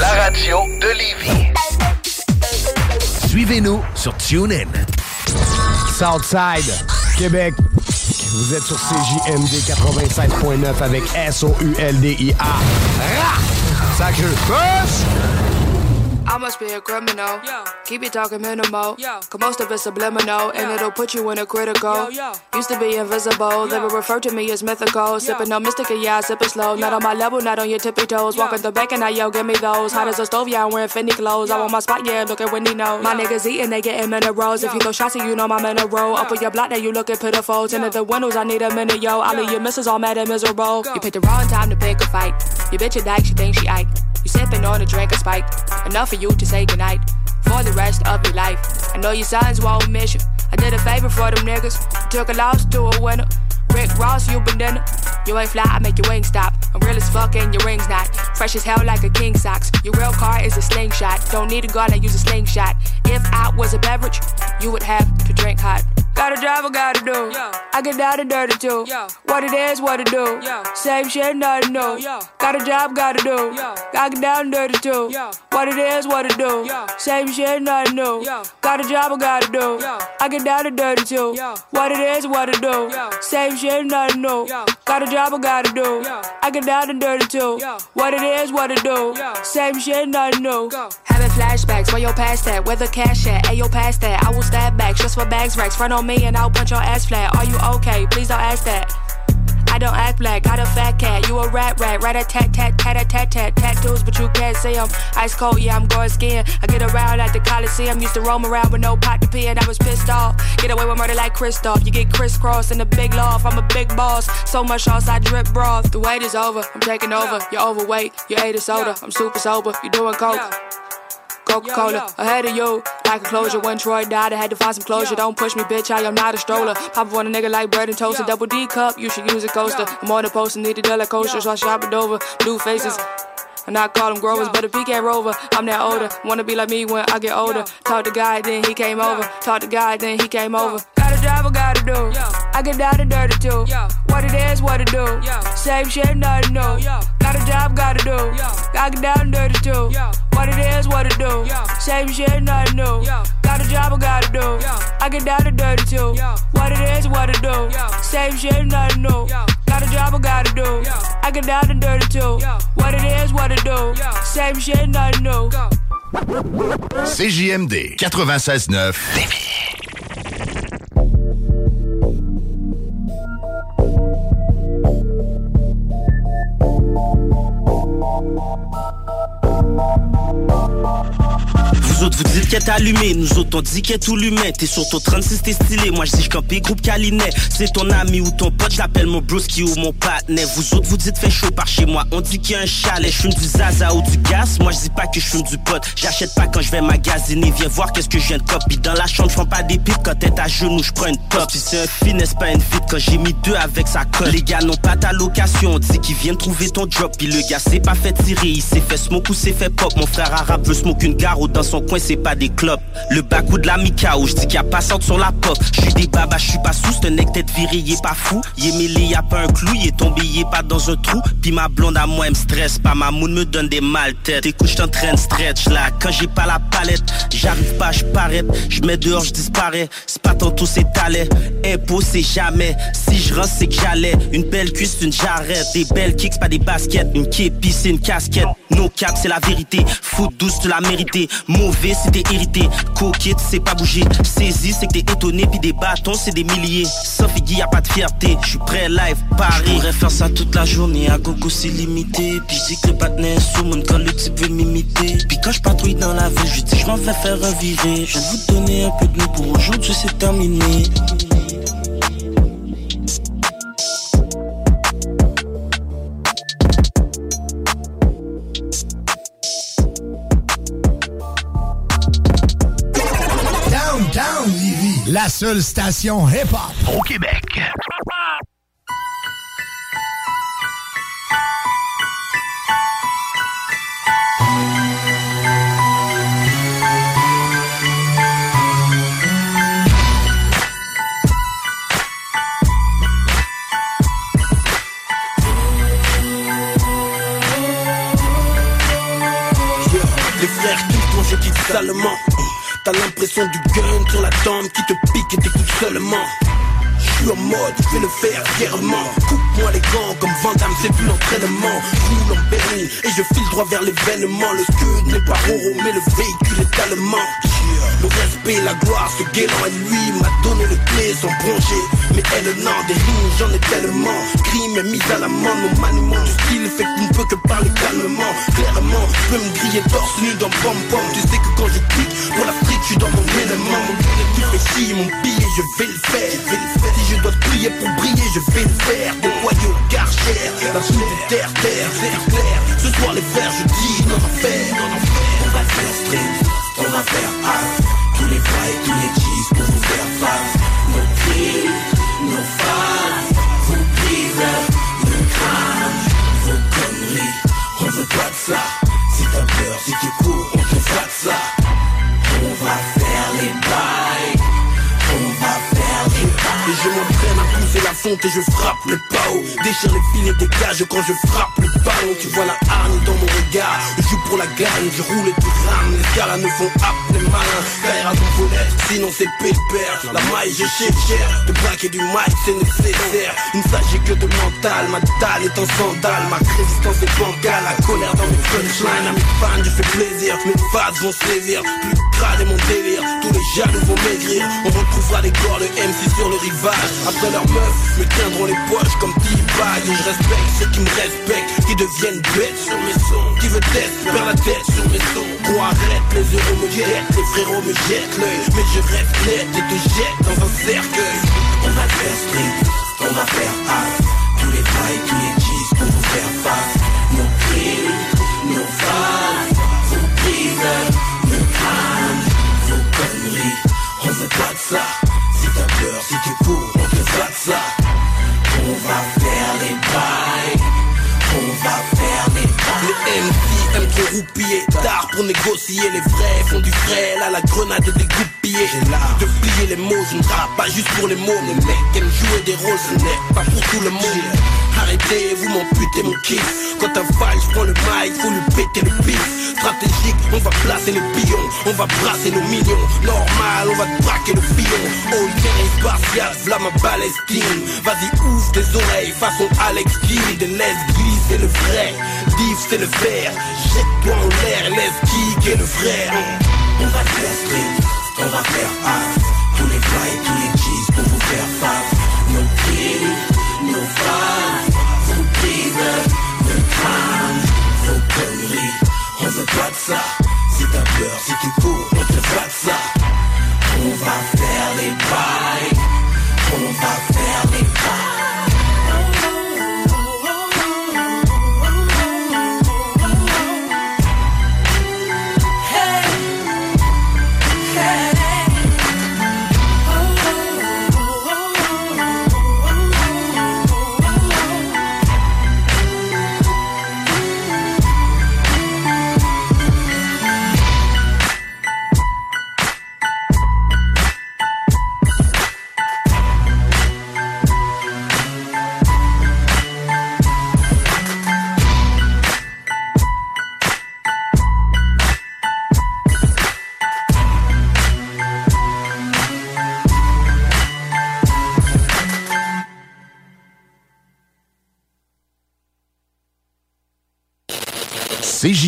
La radio de Lévis. Suivez-nous sur TuneIn. Southside. Québec. Vous êtes sur CJMD 87.9 avec S-O-U-L-D-I-A. Push! I must be a criminal. Yo. Keep it talking minimal. Cause most of it's subliminal, and it'll put you in a critical. Used to be invisible, they would refer to me as mythical. Sipping no mystic, yeah, I sip it slow. Not on my level, not on your tippy toes. Walking the back and I yo, give me those. Hot as a stove, yeah, I'm wearing Fendi clothes. I want my spot, yeah, look at Wendy knows. My niggas eating, they getting minerals. If you throw shots, you know a row. Up on your block, now you looking pitiful. Tinted the windows, I need a minute, yo. All of your misses all mad and miserable. You picked the wrong time to pick a fight. Your bitch a dyke, she thinks she Ike. You sipping on a drink of spike. Enough for you to say goodnight for the rest of your life. I know your sons won't miss you. I did a favor for them niggas. Took a loss to a winner. Rick Ross, you banana. You ain't fly, I make your wings stop. I'm real as fuck and your ring's not. Fresh as hell like a king socks. Your real car is a slingshot. Don't need a gun, I use a slingshot. If I was a beverage, you would have to drink hot. Gotta drive, I gotta do. I get down and dirty too. What it is, what it do. Same shit, nothing new. Got a job, gotta do. Gotta get down and dirty too. What it is, what it do. Same shit, nothing new. Got a job, I gotta do. I get down and dirty too. What it is, what it do. Same shit, nothing new. Got a job, I gotta do. I get down and dirty too. What it is, what it do. Same shit, nothing new. Having flashbacks, where your past that? Where the cash at? Ayo, past that. I will stab back, just for bags racks. Front on me and I'll punch your ass flat. Are you okay? Please don't ask that. I don't act black, got a fat cat. You a rat rat, rat a tat tat tat a tat tat tattoos, but you can't see 'em. Ice cold, yeah, I'm going skiing. I get around at the Coliseum, used to roam around with no pot to pee, and I was pissed off. Get away with murder like Christoph. You get crisscross in the big loft. I'm a big boss, so much sauce I drip broth. The wait is over, I'm taking over. You're overweight, you ate a soda. I'm super sober, you doing coke. Coca Cola. Ahead of you, like a closure. When Troy died, I had to find some closure. Don't push me, bitch. I am not a stroller. Pop up on a nigga like bread and toast. A double D cup, you should use a coaster. I'm on the post and need a dollar coaster, so I shop it over. Blue faces. And I call them growers, but he can't rover, I'm that older. Wanna be like me when I get older. Talk to God, then he came over. Talk to God, then he came over. Gotta drive, I gotta do. I get down and dirty too. What it is, what it do. Same shit, nothing new. Got a job, gotta do. Gotta get down and dirty too. What it is, what it do. Same shit, nothing new. Got a job, I gotta do. I get down and dirty too. What it is, what it do. Same shit, nothing new. Got a job, I gotta do. I get down and dirty too. What it is, what it do. Same shit, nothing new. CJMD 96.9 Vous autres vous dites qu'elle est allumée, nous autres on dit qu'elle est tout l'humain. T'es sur ton 36, t'es stylé, moi je dis campé groupe Calinet. C'est ton ami ou ton pote, j'appelle mon broski ou mon partenaire. Vous autres vous dites fait chaud par chez moi, on dit qu'il y a un chalet. Je du zaza ou du gaz, moi je dis pas que je fume du pot. J'achète pas quand je vais magasiner, viens voir qu'est-ce que je viens de copie. Dans la chambre, je pas des pipes quand t'es à genoux, je prends une top. Si c'est un finesse, pas une fit? Quand j'ai mis deux avec sa colle. Les gars n'ont pas ta location, on dit qu'ils viennent trouver ton job. Puis le gars s'est pas fait tirer, il s'est fait smoke ou s'est fait pop. Mon frère arabe veut smoke une gare ou dans son c'est pas des clubs. Le bac ou de la Mikao, je dis qu'il y a passante sur la pop. Je des babas, je suis pas sous, c'est un nec tête viré, il est pas fou. Il est mêlé, y a pas un clou, il est tombé, il est pas dans un trou. Puis ma blonde à moi, elle me stresse pas, ma moune me donne des mal têtes. Écoute, je de stretch là, quand j'ai pas la palette, j'arrive pas, je paraît. Je mets dehors, je disparais. C'est pas tantôt, c'est talent. Impôt, c'est jamais. Si je rentre, c'est que j'allais. Une belle cuisse, une jarrette. Des belles kicks, pas des baskets. Une képi, c'est une casquette. No cap, c'est la vérité. Foot douce, tu l'as mérité. Mauvais, c'est t'es irrité. Coquette, c'est pas bouger. Saisi, c'est que t'es étonné. Puis des bâtons, c'est des milliers. Sauf Iggy, y a pas de fierté. Je suis prêt, live, Paris. Je pourrais faire ça toute la journée. À gogo, c'est limité. Puis je que le est sous mon quand le type veut m'imiter. Puis quand je patrouille dans la ville, je dis je m'en vais faire un viré. Je de vous donner un peu de nous pour aujourd'hui, c'est terminé. La seule station hip-hop au Québec. Les frères qui quand je quitte salement T'as l'impression du gun sur la tombe qui te pique et t'écoute seulement. Je suis en mode, je vais le faire fièrement. Coupe-moi les gants comme Van Damme, c'est plus l'entraînement. Roule en et je file droit vers l'événement. Le scud n'est pas roro mais le véhicule est allemand Le respect, la gloire, ce guélant et lui m'a donné le clé sans broncher. Mais elle non, des j'en ai tellement. Crime est mis à la main, mon maniement du style fait tu ne peux que parler calmement. Clairement, je peux me griller torse nu dans pom pom. Tu sais que quand je clique pour l'Afrique, je suis dans mon élément. Mon tu chier, mon billet, je vais le faire. Si je dois prier pour briller, je vais le faire. Déployer au karcher, la suite de terre, terre, clair Ce soir les frères, je dis non enfer On va faire street, on va faire hard Tous et je frappe le pao. Déchire les filets des cages quand je frappe le ballon Tu vois la hargne dans mon regard Je joue pour la gagne, je roule et tu rames. Les gars là ne font appeler malin Faire à ton volet, sinon c'est pépère. La maille je sais cher De braquer du mic c'est nécessaire. Il ne s'agit que de mental. Ma dalle est en sandale. Ma résistance est bancale. La colère dans mes punchlines. À mes fans je fais plaisir. Mes phases vont se saisir Plus crade est mon délire. Tous les jaloux vont maigrir. On retrouvera des corps de MC sur le rivage. Après leurs meufs me tiendront les poches comme T-Bag Et je respecte ceux qui me respectent Qui deviennent bêtes sur mes sons Qui veut test, perd la tête sur mes sons. Gros arrête, les euros me jettent Les frérots me jettent l'œil. Mais je reste net et te jette dans un cercueil. On va faire street, on va faire hard MC aiment trop roupiller Tard pour négocier Les vrais font du frais Là la grenade est l'art de plier les mots Je ne rappe pas juste pour les mots. Les mecs aiment jouer des rôles Ce n'est pas pour tout le monde. Arrêtez, vous m'amputez mon kiff. Quand t'as faille, je prends le mic, faut lui péter le pif. Stratégique, on va placer les pions On va brasser nos millions. Normal, on va te braquer le fillon Oh, terrain spartiate, v'là ma Palestine. Vas-y, ouvre tes oreilles, façon Alex Kidd. Et laisse glisser le vrai, div c'est le vert. Jette-toi en l'air, laisse kicker le frère On va street, on va faire hard Tous les fly, tous les cheese pour vous faire face. Nos kills, nos fans Vos briseurs, nos crânes Vos conneries, on veut pas de ça. Si t'as peur, si tu cours, on te fait de ça. On va faire les bails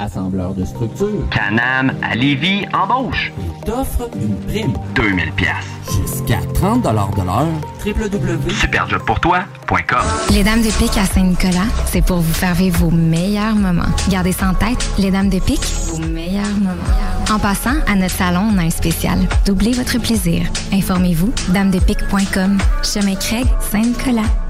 Assembleur de structure. Canam à Lévis embauche. T'offre une prime. 2000 pièces. Jusqu'à 30 de l'heure. Superjobpourtoi.com Les Dames de Pique à Saint-Nicolas, c'est pour vous faire vivre vos meilleurs moments. Gardez ça en tête, les Dames de Pique, vos meilleurs moments. En passant, à notre salon, on a un spécial. Doublez votre plaisir. Informez-vous, damedepique.com. Chemin Craig, Saint-Nicolas.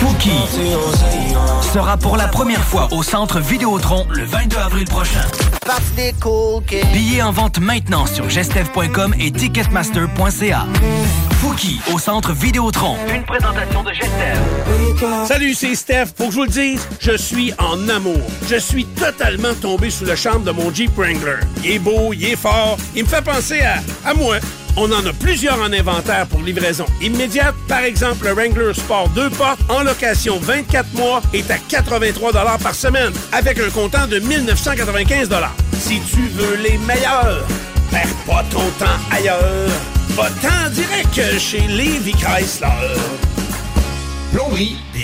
Fouki sera pour la première fois au centre Vidéotron le 22 avril prochain. Billets en vente maintenant sur gestev.com et ticketmaster.ca. Fouki au centre Vidéotron. Une présentation de Gestev. Salut, c'est Steph. Pour que je vous le dise, je suis en amour. Je suis totalement tombé sous le charme de mon Jeep Wrangler. Il est beau, il est fort, il me fait penser à, à moi. On en a plusieurs en inventaire pour livraison immédiate. Par exemple, le Wrangler Sport 2 portes en location 24 mois est à 83 par semaine avec un comptant de 1995 Si tu veux les meilleurs, perds pas ton temps ailleurs. Va-t'en direct chez Levi Chrysler. Plomberie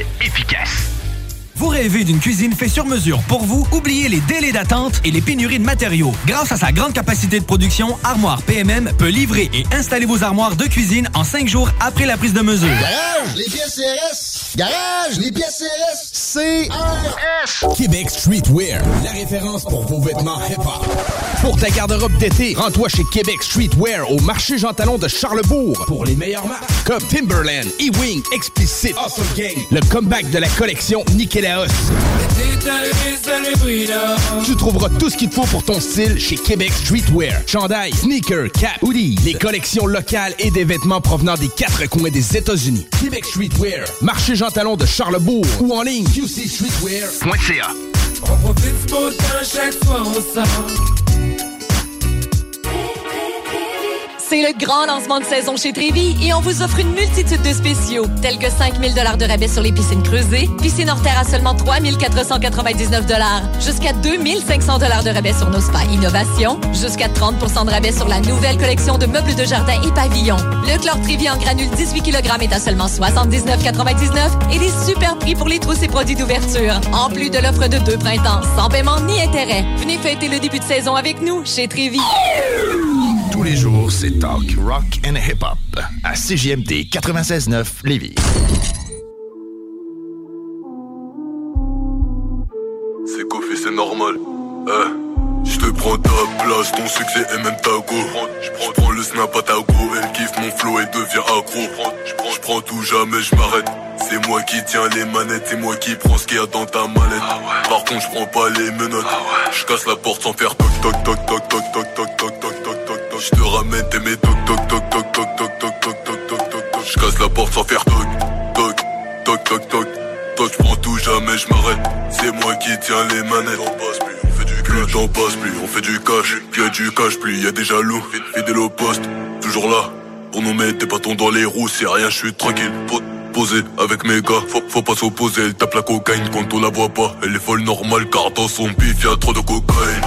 Efficace. Vous rêvez d'une cuisine faite sur mesure pour vous? Oubliez les délais d'attente et les pénuries de matériaux. Grâce à sa grande capacité de production, Armoire PMM peut livrer et installer vos armoires de cuisine en cinq jours après la prise de mesure. Garage, les pièces CRS. Garage, les pièces CRS. CRS. Québec Streetwear, la référence pour vos vêtements hip-hop. Pour ta garde-robe d'été, rends-toi chez Québec Streetwear au marché Jean Talon de Charlebourg pour les meilleures marques comme Timberland, E-Wing, Explicit, Awesome Gang, le comeback de la collection Tu trouveras tout ce qu'il te faut pour ton style chez Québec Streetwear. Chandail, sneakers, cap, hoodie, les collections locales et des vêtements provenant des quatre coins des États-Unis. Québec Streetwear, marché Jean Talon de Charlebourg ou en ligne qcstreetwear.ca. On profite du beau temps, chaque fois on sort. C'est le grand lancement de saison chez Trévi et on vous offre une multitude de spéciaux, tels que 5000 dollars de rabais sur les piscines creusées, piscine hors terre à seulement 3499 dollars, jusqu'à 2500 dollars de rabais sur nos spas innovation, jusqu'à 30% de rabais sur la nouvelle collection de meubles de jardin et pavillons. Le chlore Trévi en granule 18 kg est à seulement 79,99 et des super prix pour les trousses et produits d'ouverture. En plus de l'offre de deux printemps, sans paiement ni intérêt. Venez fêter le début de saison avec nous chez Trévi. Tous les jours, c'est talk, rock and hip-hop à CJMD 96.9 Lévis. C'est Kofi, c'est normal. Eh, je te prends ta place, ton succès est même ta go. Je prends le snap à ta go, elle kiffe mon flow et devient accro. Je prends tout, jamais je m'arrête. C'est moi qui tiens les manettes, c'est moi qui prends ce qu'il y a dans ta mallette. Par contre, je prends pas les menottes. Je casse la porte sans faire toc toc toc toc toc toc toc toc Je te ramène tes mes toc toc toc toc toc toc toc toc toc toc toc toc. Je casse la porte sans faire toc toc toc toc toc. Toi je prends tout, jamais je m'arrête. C'est moi qui tiens les manettes. Plus le temps passe, plus on fait du cash. Plus y a du cash, plus y a des jaloux. Fidèle au poste, toujours là. Pour nous mettre des bâtons dans les roues, c'est rien, je suis tranquille. Po- Posé avec mes gars, faut, faut pas s'opposer. Elle tape la cocaïne quand on la voit pas. Elle est folle normale car dans son bif y'a trop de cocaïne.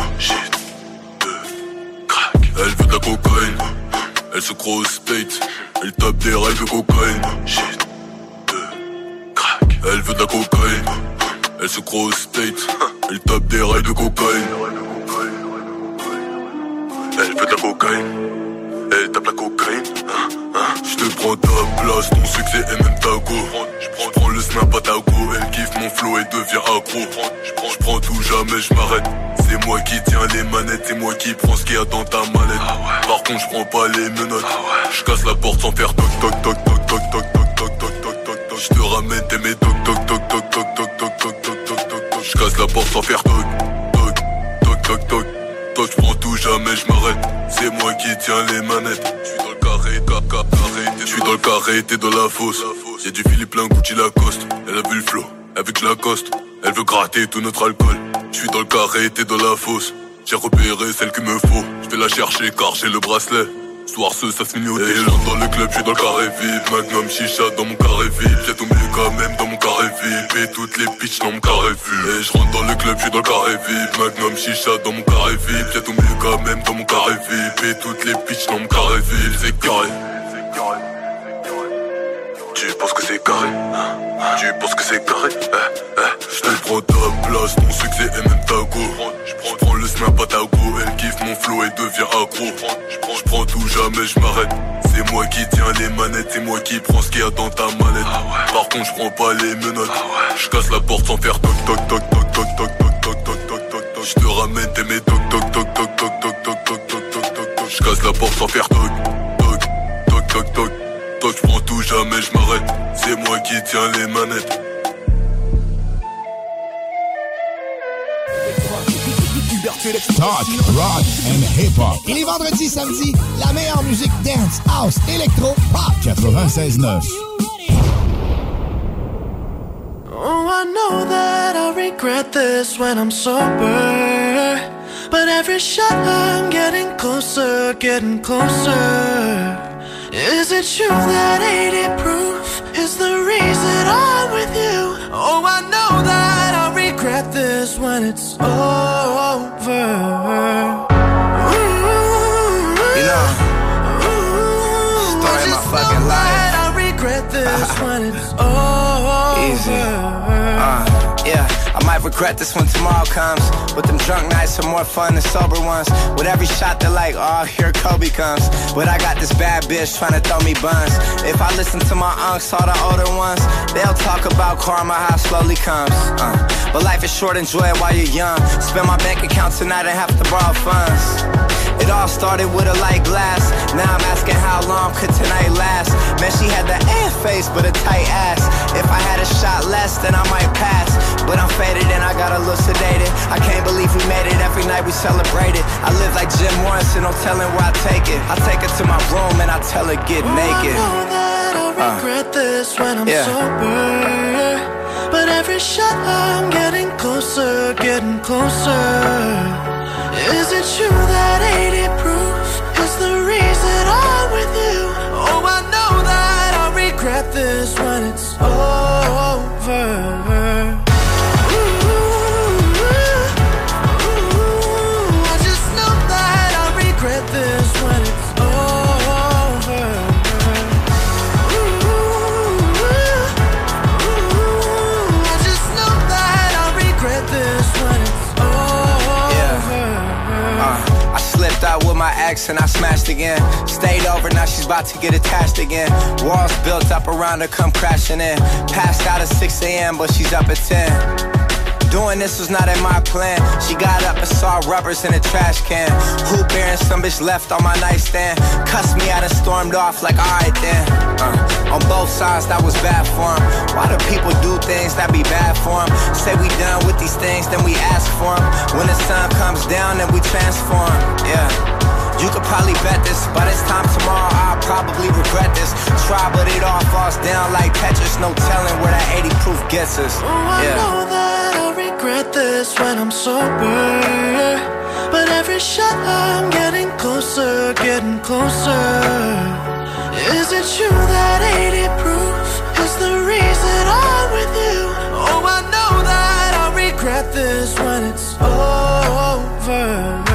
Elle veut de la cocaïne. Elle se croit au state. Elle tape des règles de cocaïne. Shit. Elle veut de la cocaïne. Elle se croit au state. Elle tape des règles de cocaïne. Elle veut de la cocaïne. Elle tape la cocaïne. Hein, hein. Je te prends ta place, ton succès est même ta go. Je prends le snap à ta go. Elle kiffe mon flow et devient accro. Je prends tout, jamais je m'arrête. C'est moi qui tiens les manettes, c'est moi qui prends ce qu'il y a dans ta mallette. Par contre, je prends pas les menottes. Je casse la porte sans faire toc toc toc toc toc toc toc toc toc toc toc toc. Je te ramène tes mes toc toc toc toc toc toc toc toc toc toc toc toc. Je casse la porte sans faire toc toc toc toc toc. Toi je prends tout, jamais je m'arrête. C'est moi qui tiens les manettes. Je suis dans le carré, ca- ca- carré. Je suis dans le carré, t'es dans la fosse. Y'a du Philippe plein Gucci Lacoste. Elle a vu le flow, avec Lacoste. Elle veut gratter tout notre alcool. Je suis dans le carré, t'es dans la fosse. J'ai repéré celle qu'il me faut. Je vais la chercher car j'ai le bracelet. Soir ce, ça se finit au Et j'entre dans le club, je suis dans le carré vide. Magnum chicha dans mon carré vide. J'ai tombé quand même dans mon carré vide. Et toutes les bitches dans mon carré vide. Et je rentre dans le club, je suis dans le carré vide. Magnum chicha dans mon carré vide. J'ai tombé quand même dans mon carré vide. Et toutes les bitches dans mon carré vide. C'est carré. Tu penses que c'est carré? Tu penses que c'est carré? Eh, eh. Je te prends ta place, ton succès est même ta go prends le snap à go, elle kiffe mon flow et devient accro Je prends tout, jamais je m'arrête C'est moi qui tiens les manettes, c'est moi qui prends ce qu'il y a dans ta mallette Par contre je prends pas les menottes Je casse la porte sans faire toc toc toc toc toc toc toc toc toc toc toc toc Je te ramène tes mes toc toc toc toc toc toc toc toc toc toc toc toc Je casse la porte sans faire toc toc toc toc toc toc Je prends tout, jamais je m'arrête C'est moi qui tiens les manettes Talk, rock and hip-hop. Et les vendredis, samedis, la meilleure musique dance, house, électro, pop. 96.9. Oh, I know that I'll regret this when I'm sober. But every shot I'm getting closer, getting closer. Is it true that 80 proof is the reason I'm with you? Oh, I know that I'll regret this when it's over. This when it's over. Easy. Uh, yeah, I might regret this when tomorrow comes. But them drunk nights are more fun than sober ones. With every shot, they're like, oh, here Kobe comes. But I got this bad bitch trying to throw me buns. If I listen to my unks, all the older ones, they'll talk about karma, how it slowly comes. Uh, but life is short, enjoy it while you're young. Spend my bank account tonight and have to borrow funds. It all started with a light glass. Now I'm asking how long could tonight last. Man, she had the ass face, but a tight ass. If I had a shot less, then I might pass. But I'm faded and I got a little sedated. I can't believe we made it. Every night we celebrated. I live like Jim Morrison, no telling where I take it. I take her to my room and I tell her get naked. I know that I'll uh. regret this when I'm yeah. sober. But every shot I'm getting closer, getting closer. Is it true that 80 proof is the reason I'm with you? Oh, I know that I'll regret this when it's over. Ex and I smashed again. Stayed over, now she's about to get attached again. Walls built up around her, come crashing in. Passed out at 6 a.m., but she's up at 10. Doing this was not in my plan. She got up and saw rubbers in a trash can. Who bearing some bitch left on my nightstand? Cussed me out and stormed off like, alright then. Uh, on both sides, that was bad for 'em. Why do people do things that be bad for 'em? Say we done with these things, then we ask for 'em. When the sun comes down, then we transform. Yeah. This. By this time tomorrow, I'll probably regret this. Try, but it all falls down like Tetris. No telling where that 80 proof gets us. Oh, I know that I'll regret this when I'm sober. But every shot I'm getting closer, getting closer. Is it true that 80 proof is the reason I'm with you? Oh, I know that I'll regret this when it's over.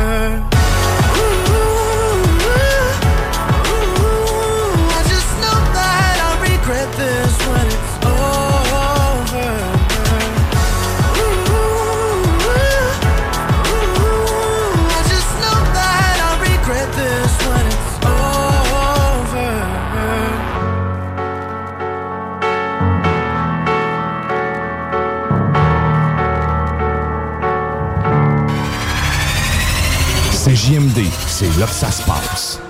C'est là que ça.